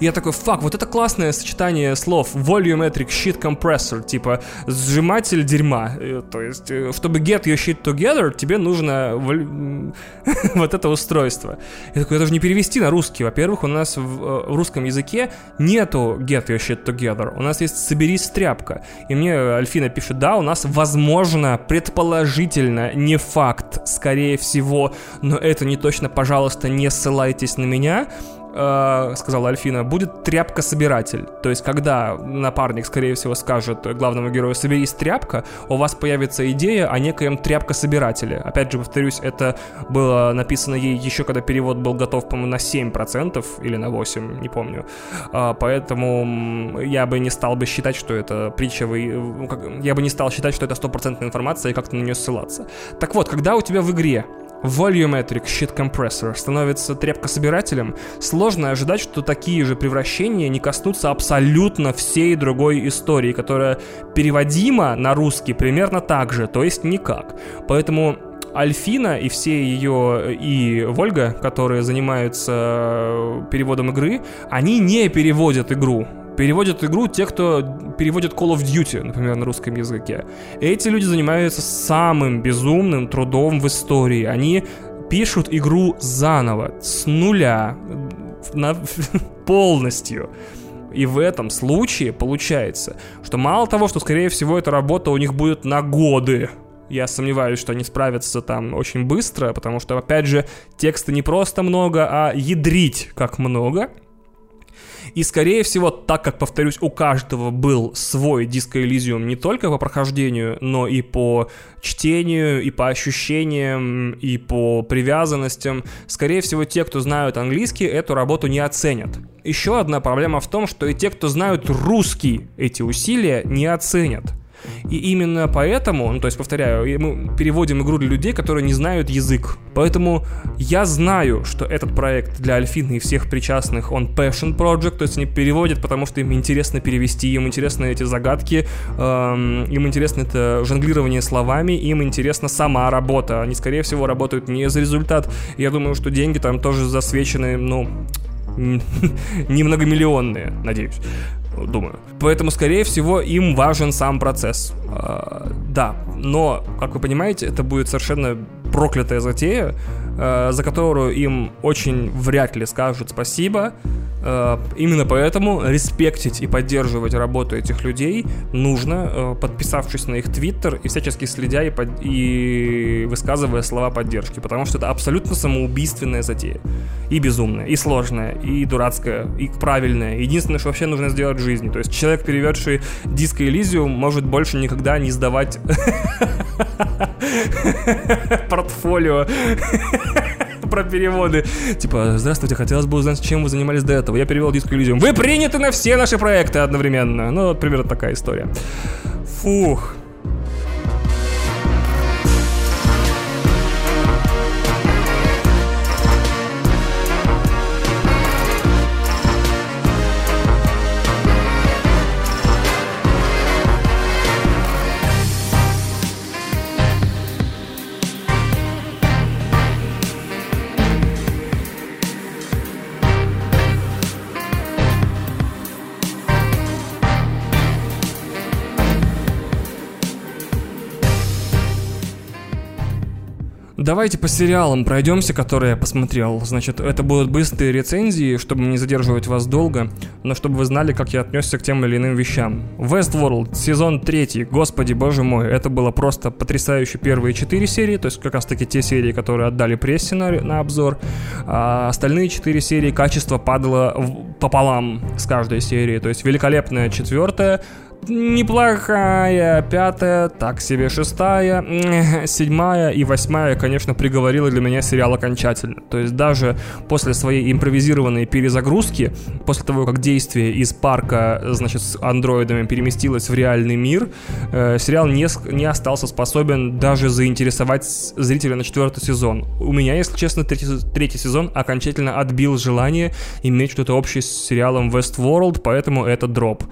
И я такой, фак, вот это классное сочетание слов. Volumetric shit compressor, типа сжиматель дерьма. Э, то есть, э, чтобы get your shit together, тебе нужно вот это устройство. Я такой, это же не перевести на русский. Во-первых, у нас э, в русском языке нету get your shit together. У нас есть соберись тряпка. И мне Альфина пишет, да, у нас возможно, предположительно, не факт, скорее всего, но это не точно, пожалуйста, не ссылайтесь на меня э, сказала Альфина, будет тряпка-собиратель. То есть, когда напарник, скорее всего, скажет главному герою «соберись тряпка», у вас появится идея о некоем тряпка-собирателе. Опять же, повторюсь, это было написано ей еще когда перевод был готов, по-моему, на 7% или на 8%, не помню. Э, поэтому я бы не стал бы считать, что это притча, я бы не стал считать, что это стопроцентная информация и как-то на нее ссылаться. Так вот, когда у тебя в игре Volumetric Shit Compressor становится тряпкособирателем, сложно ожидать, что такие же превращения не коснутся абсолютно всей другой истории, которая переводима на русский примерно так же, то есть никак. Поэтому Альфина и все ее, и Вольга, которые занимаются переводом игры, они не переводят игру переводят игру те, кто переводит Call of Duty, например, на русском языке. Эти люди занимаются самым безумным трудом в истории. Они пишут игру заново, с нуля, на, полностью. И в этом случае получается, что мало того, что, скорее всего, эта работа у них будет на годы, я сомневаюсь, что они справятся там очень быстро, потому что, опять же, текста не просто много, а ядрить как много. И, скорее всего, так как, повторюсь, у каждого был свой Disco Elysium не только по прохождению, но и по чтению, и по ощущениям, и по привязанностям, скорее всего, те, кто знают английский, эту работу не оценят. Еще одна проблема в том, что и те, кто знают русский, эти усилия не оценят. И именно поэтому, ну то есть, повторяю, мы переводим игру для людей, которые не знают язык. Поэтому я знаю, что этот проект для Альфины и всех причастных, он passion project, то есть они переводят, потому что им интересно перевести, им интересны эти загадки, эм, им интересно это жонглирование словами, им интересна сама работа. Они, скорее всего, работают не за результат. Я думаю, что деньги там тоже засвечены, ну, немногомиллионные, надеюсь думаю. Поэтому, скорее всего, им важен сам процесс. А, да, но, как вы понимаете, это будет совершенно проклятая затея, э, за которую им очень вряд ли скажут спасибо. Э, именно поэтому респектить и поддерживать работу этих людей нужно, э, подписавшись на их твиттер и всячески следя и, под... и высказывая слова поддержки, потому что это абсолютно самоубийственная затея. И безумная, и сложная, и дурацкая, и правильная. Единственное, что вообще нужно сделать в жизни. То есть человек, переведший диско Элизиум, может больше никогда не сдавать портфолио про переводы. Типа, здравствуйте, хотелось бы узнать, чем вы занимались до этого. Я перевел диск Elysium. Вы приняты на все наши проекты одновременно. Ну, вот примерно такая история. Фух. Давайте по сериалам пройдемся, которые я посмотрел. Значит, это будут быстрые рецензии, чтобы не задерживать вас долго, но чтобы вы знали, как я отнесся к тем или иным вещам. Westworld, сезон третий, господи боже мой, это было просто потрясающе первые четыре серии, то есть как раз таки те серии, которые отдали прессе на, на обзор, а остальные четыре серии качество падало пополам с каждой серии, то есть великолепная четвертая, неплохая, пятая, так себе шестая, седьмая и восьмая, конечно, приговорила для меня сериал окончательно. То есть даже после своей импровизированной перезагрузки, после того, как действие из парка, значит, с андроидами переместилось в реальный мир, э, сериал не, не остался способен даже заинтересовать зрителя на четвертый сезон. У меня, если честно, третий, третий сезон окончательно отбил желание иметь что-то общее с сериалом Westworld, поэтому это дроп.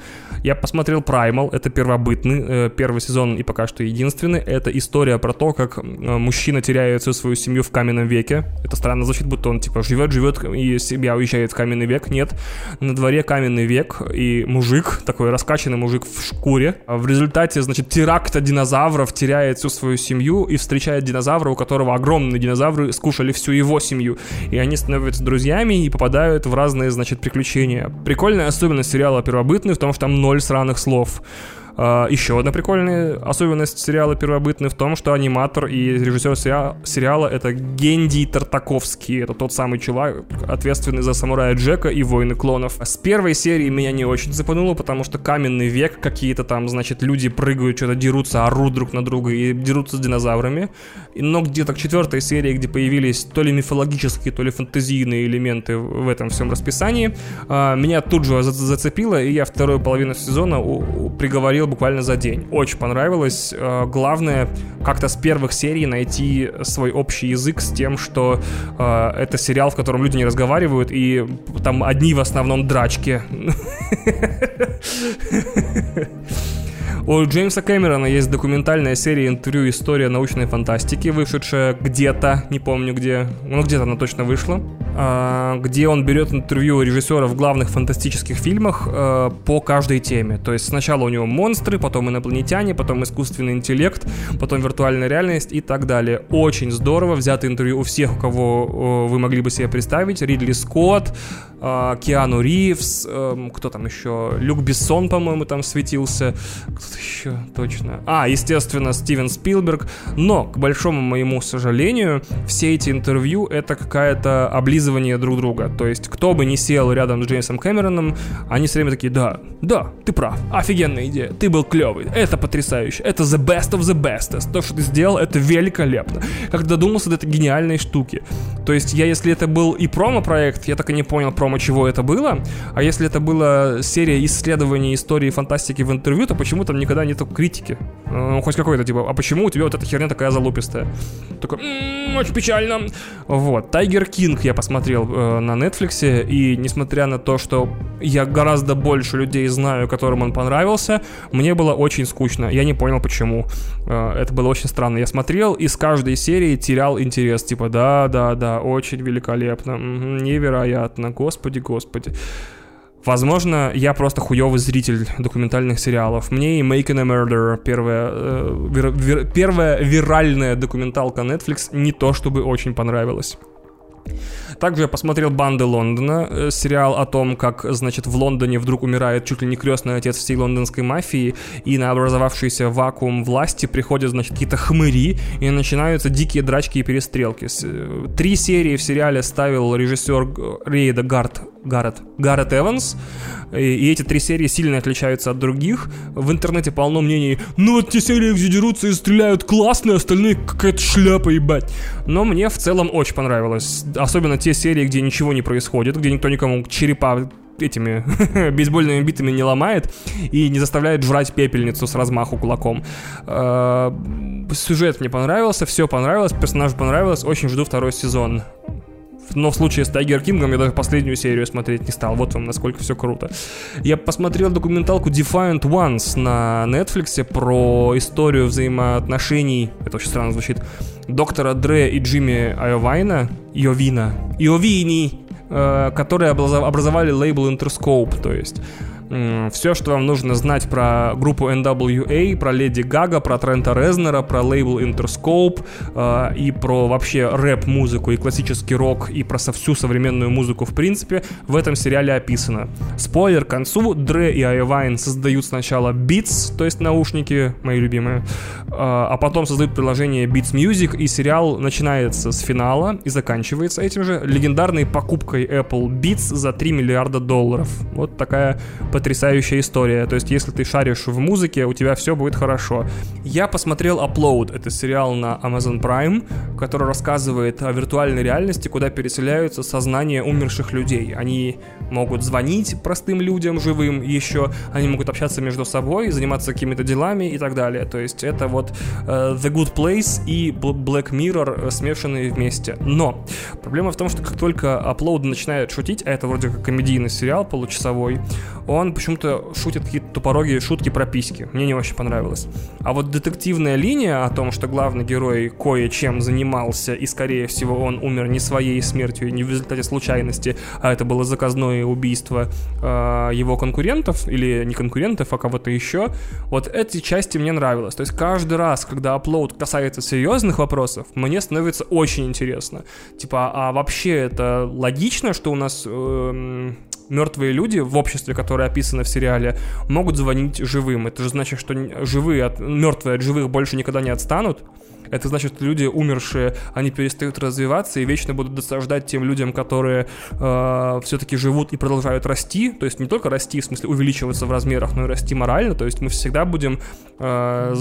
Я посмотрел Primal, это первобытный, э, первый сезон и пока что единственный. Это история про то, как э, мужчина теряет всю свою семью в каменном веке. Это странно звучит, будто он типа живет, живет и себя уезжает в каменный век. Нет, на дворе каменный век и мужик, такой раскачанный мужик в шкуре. А в результате, значит, теракта динозавров теряет всю свою семью и встречает динозавра, у которого огромные динозавры скушали всю его семью. И они становятся друзьями и попадают в разные, значит, приключения. Прикольная особенность сериала «Первобытный» в том, что там ноль сраных слов. А, Еще одна прикольная особенность сериала «Первобытный» в том, что аниматор и режиссер сериала — это Генди Тартаковский. Это тот самый чувак, ответственный за «Самурая Джека» и «Войны клонов». С первой серии меня не очень запануло, потому что каменный век, какие-то там, значит, люди прыгают, что-то дерутся, орут друг на друга и дерутся с динозаврами. Но где-то к четвертой серии, где появились то ли мифологические, то ли фантазийные элементы в этом всем расписании, а, меня тут же зацепило, и я вторую половину сезона приговорил буквально за день. Очень понравилось. Э, главное, как-то с первых серий найти свой общий язык с тем, что э, это сериал, в котором люди не разговаривают, и там одни в основном драчки. У Джеймса Кэмерона есть документальная серия интервью «История научной фантастики», вышедшая где-то, не помню где, ну где-то она точно вышла, а, где он берет интервью режиссеров главных фантастических фильмах э, по каждой теме. То есть сначала у него монстры, потом инопланетяне, потом искусственный интеллект, потом виртуальная реальность и так далее. Очень здорово, взято интервью у всех, у кого вы могли бы себе представить. Ридли Скотт, а, Киану Ривз, эм, кто там еще, Люк Бессон, по-моему, там светился, кто-то еще точно. А, естественно, Стивен Спилберг. Но, к большому моему сожалению, все эти интервью — это какая-то облизывание друг друга. То есть, кто бы ни сел рядом с Джеймсом Кэмероном, они все время такие, да, да, ты прав, офигенная идея, ты был клевый, это потрясающе, это the best of the bestest, то, что ты сделал, это великолепно. Как додумался до этой гениальной штуки. То есть, я, если это был и промо-проект, я так и не понял, промо чего это было. А если это была серия исследований истории фантастики в интервью, то почему там никогда нету критики? Ну, хоть какой-то, типа, а почему у тебя вот эта херня такая залупистая? Такой, м-м, очень печально. Вот, Тайгер Кинг я посмотрел э, на Netflix, и несмотря на то, что я гораздо больше людей знаю, которым он понравился, мне было очень скучно. Я не понял, почему. Э, это было очень странно. Я смотрел и с каждой серии терял интерес. Типа, да, да, да, очень великолепно, угу, невероятно, господи, господи. Возможно, я просто хуёвый зритель документальных сериалов. Мне и Making a Murder, первая, э, вир, вир, первая виральная документалка Netflix, не то чтобы очень понравилась. Также я посмотрел «Банды Лондона», э, сериал о том, как, значит, в Лондоне вдруг умирает чуть ли не крестный отец всей лондонской мафии, и на образовавшийся вакуум власти приходят, значит, какие-то хмыри, и начинаются дикие драчки и перестрелки. Э, три серии в сериале ставил режиссер Рейда Гарт, Гаррет, Гаррет Эванс, и эти три серии сильно отличаются от других. В интернете полно мнений, ну вот те серии, где дерутся и стреляют классные, остальные какая-то шляпа, ебать. Но мне в целом очень понравилось. Особенно те серии, где ничего не происходит, где никто никому черепа этими бейсбольными битами не ломает и не заставляет жрать пепельницу с размаху кулаком. Э, сюжет мне понравился, все понравилось, персонаж понравилось, очень жду второй сезон. Но в случае с Тайгер Кингом я даже последнюю серию смотреть не стал. Вот вам насколько все круто. Я посмотрел документалку Defiant Ones на Netflix про историю взаимоотношений. Это очень странно звучит. Доктора Дре и Джимми Айовайна. Йовина. Йовини. Э, которые образовали лейбл Interscope. То есть все, что вам нужно знать про группу NWA, про Леди Гага, про Трента Резнера, про лейбл Interscope э, и про вообще рэп-музыку и классический рок и про всю современную музыку в принципе в этом сериале описано. Спойлер к концу, Дре и Айвайн создают сначала Beats, то есть наушники, мои любимые, э, а потом создают приложение Beats Music, и сериал начинается с финала и заканчивается этим же легендарной покупкой Apple Beats за 3 миллиарда долларов. Вот такая потрясающая история. То есть, если ты шаришь в музыке, у тебя все будет хорошо. Я посмотрел Upload, это сериал на Amazon Prime, который рассказывает о виртуальной реальности, куда переселяются сознания умерших людей. Они могут звонить простым людям живым еще, они могут общаться между собой, заниматься какими-то делами и так далее. То есть, это вот uh, The Good Place и Black Mirror смешанные вместе. Но проблема в том, что как только Upload начинает шутить, а это вроде как комедийный сериал получасовой, он почему-то шутит какие-то тупорогие шутки про письки. Мне не очень понравилось. А вот детективная линия о том, что главный герой кое-чем занимался, и, скорее всего, он умер не своей смертью, не в результате случайности, а это было заказное убийство э, его конкурентов, или не конкурентов, а кого-то еще. Вот эти части мне нравилось. То есть каждый раз, когда аплоуд касается серьезных вопросов, мне становится очень интересно. Типа, а вообще это логично, что у нас... Э, мертвые люди в обществе, которое описано в сериале, могут звонить живым. Это же значит, что живые от, мертвые от живых больше никогда не отстанут. Это значит, что люди умершие, они перестают развиваться и вечно будут досаждать тем людям, которые э, все-таки живут и продолжают расти. То есть не только расти, в смысле увеличиваться в размерах, но и расти морально. То есть мы всегда будем э,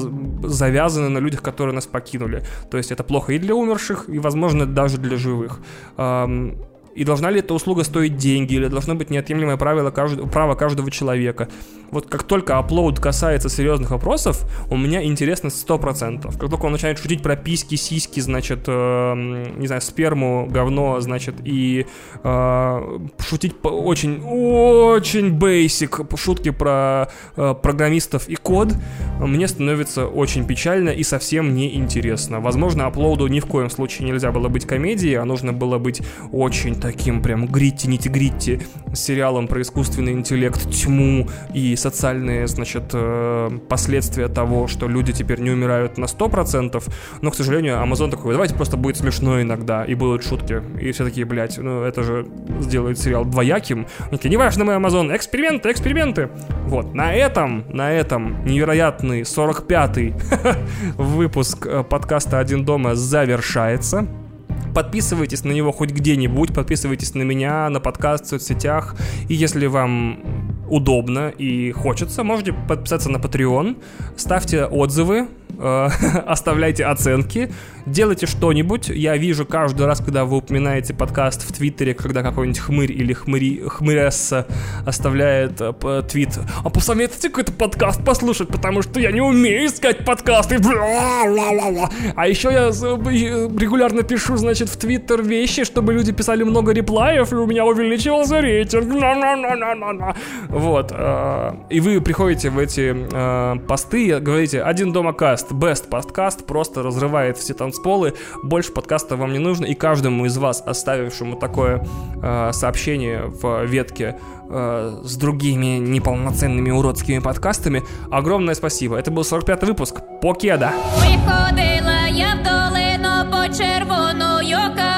завязаны на людях, которые нас покинули. То есть это плохо и для умерших, и, возможно, даже для живых. Эм, И должна ли эта услуга стоить деньги, или должно быть неотъемлемое правило каждого, право каждого человека. Вот как только upload касается серьезных вопросов, у меня интересность 100%. Как только он начинает шутить про письки, сиськи, значит, э, не знаю, сперму, говно, значит, и э, шутить по очень, очень basic шутки про э, программистов и код, мне становится очень печально и совсем неинтересно. Возможно, upload ни в коем случае нельзя было быть комедией, а нужно было быть очень таким прям гритти-нити-гритти сериалом про искусственный интеллект, тьму и социальные, значит, э, последствия того, что люди теперь не умирают на 100%, но, к сожалению, Amazon такой, давайте просто будет смешно иногда, и будут шутки. И все такие, блядь, ну это же сделает сериал двояким. Они такие, неважно, мы Amazon, эксперименты, эксперименты. Вот, на этом, на этом невероятный 45-й выпуск э, подкаста «Один дома» завершается подписывайтесь на него хоть где-нибудь, подписывайтесь на меня, на подкаст в соцсетях. И если вам удобно и хочется, можете подписаться на Patreon, ставьте отзывы, э, оставляйте оценки, делайте что-нибудь. Я вижу каждый раз, когда вы упоминаете подкаст в Твиттере, когда какой-нибудь хмырь или хмыри, хмыресса оставляет э, твит. А посоветуйте какой-то подкаст послушать, потому что я не умею искать подкасты. А еще я регулярно пишу, значит, в Твиттер вещи, чтобы люди писали много реплаев, и у меня увеличивался рейтинг. Вот. Э, и вы приходите в эти э, посты говорите, один дома каст, best подкаст, просто разрывает все танцполы, больше подкаста вам не нужно, и каждому из вас, оставившему такое э, сообщение в ветке с другими неполноценными уродскими подкастами, огромное спасибо. Это был 45-й выпуск. Покеда! Виходила я в долину по червоною калину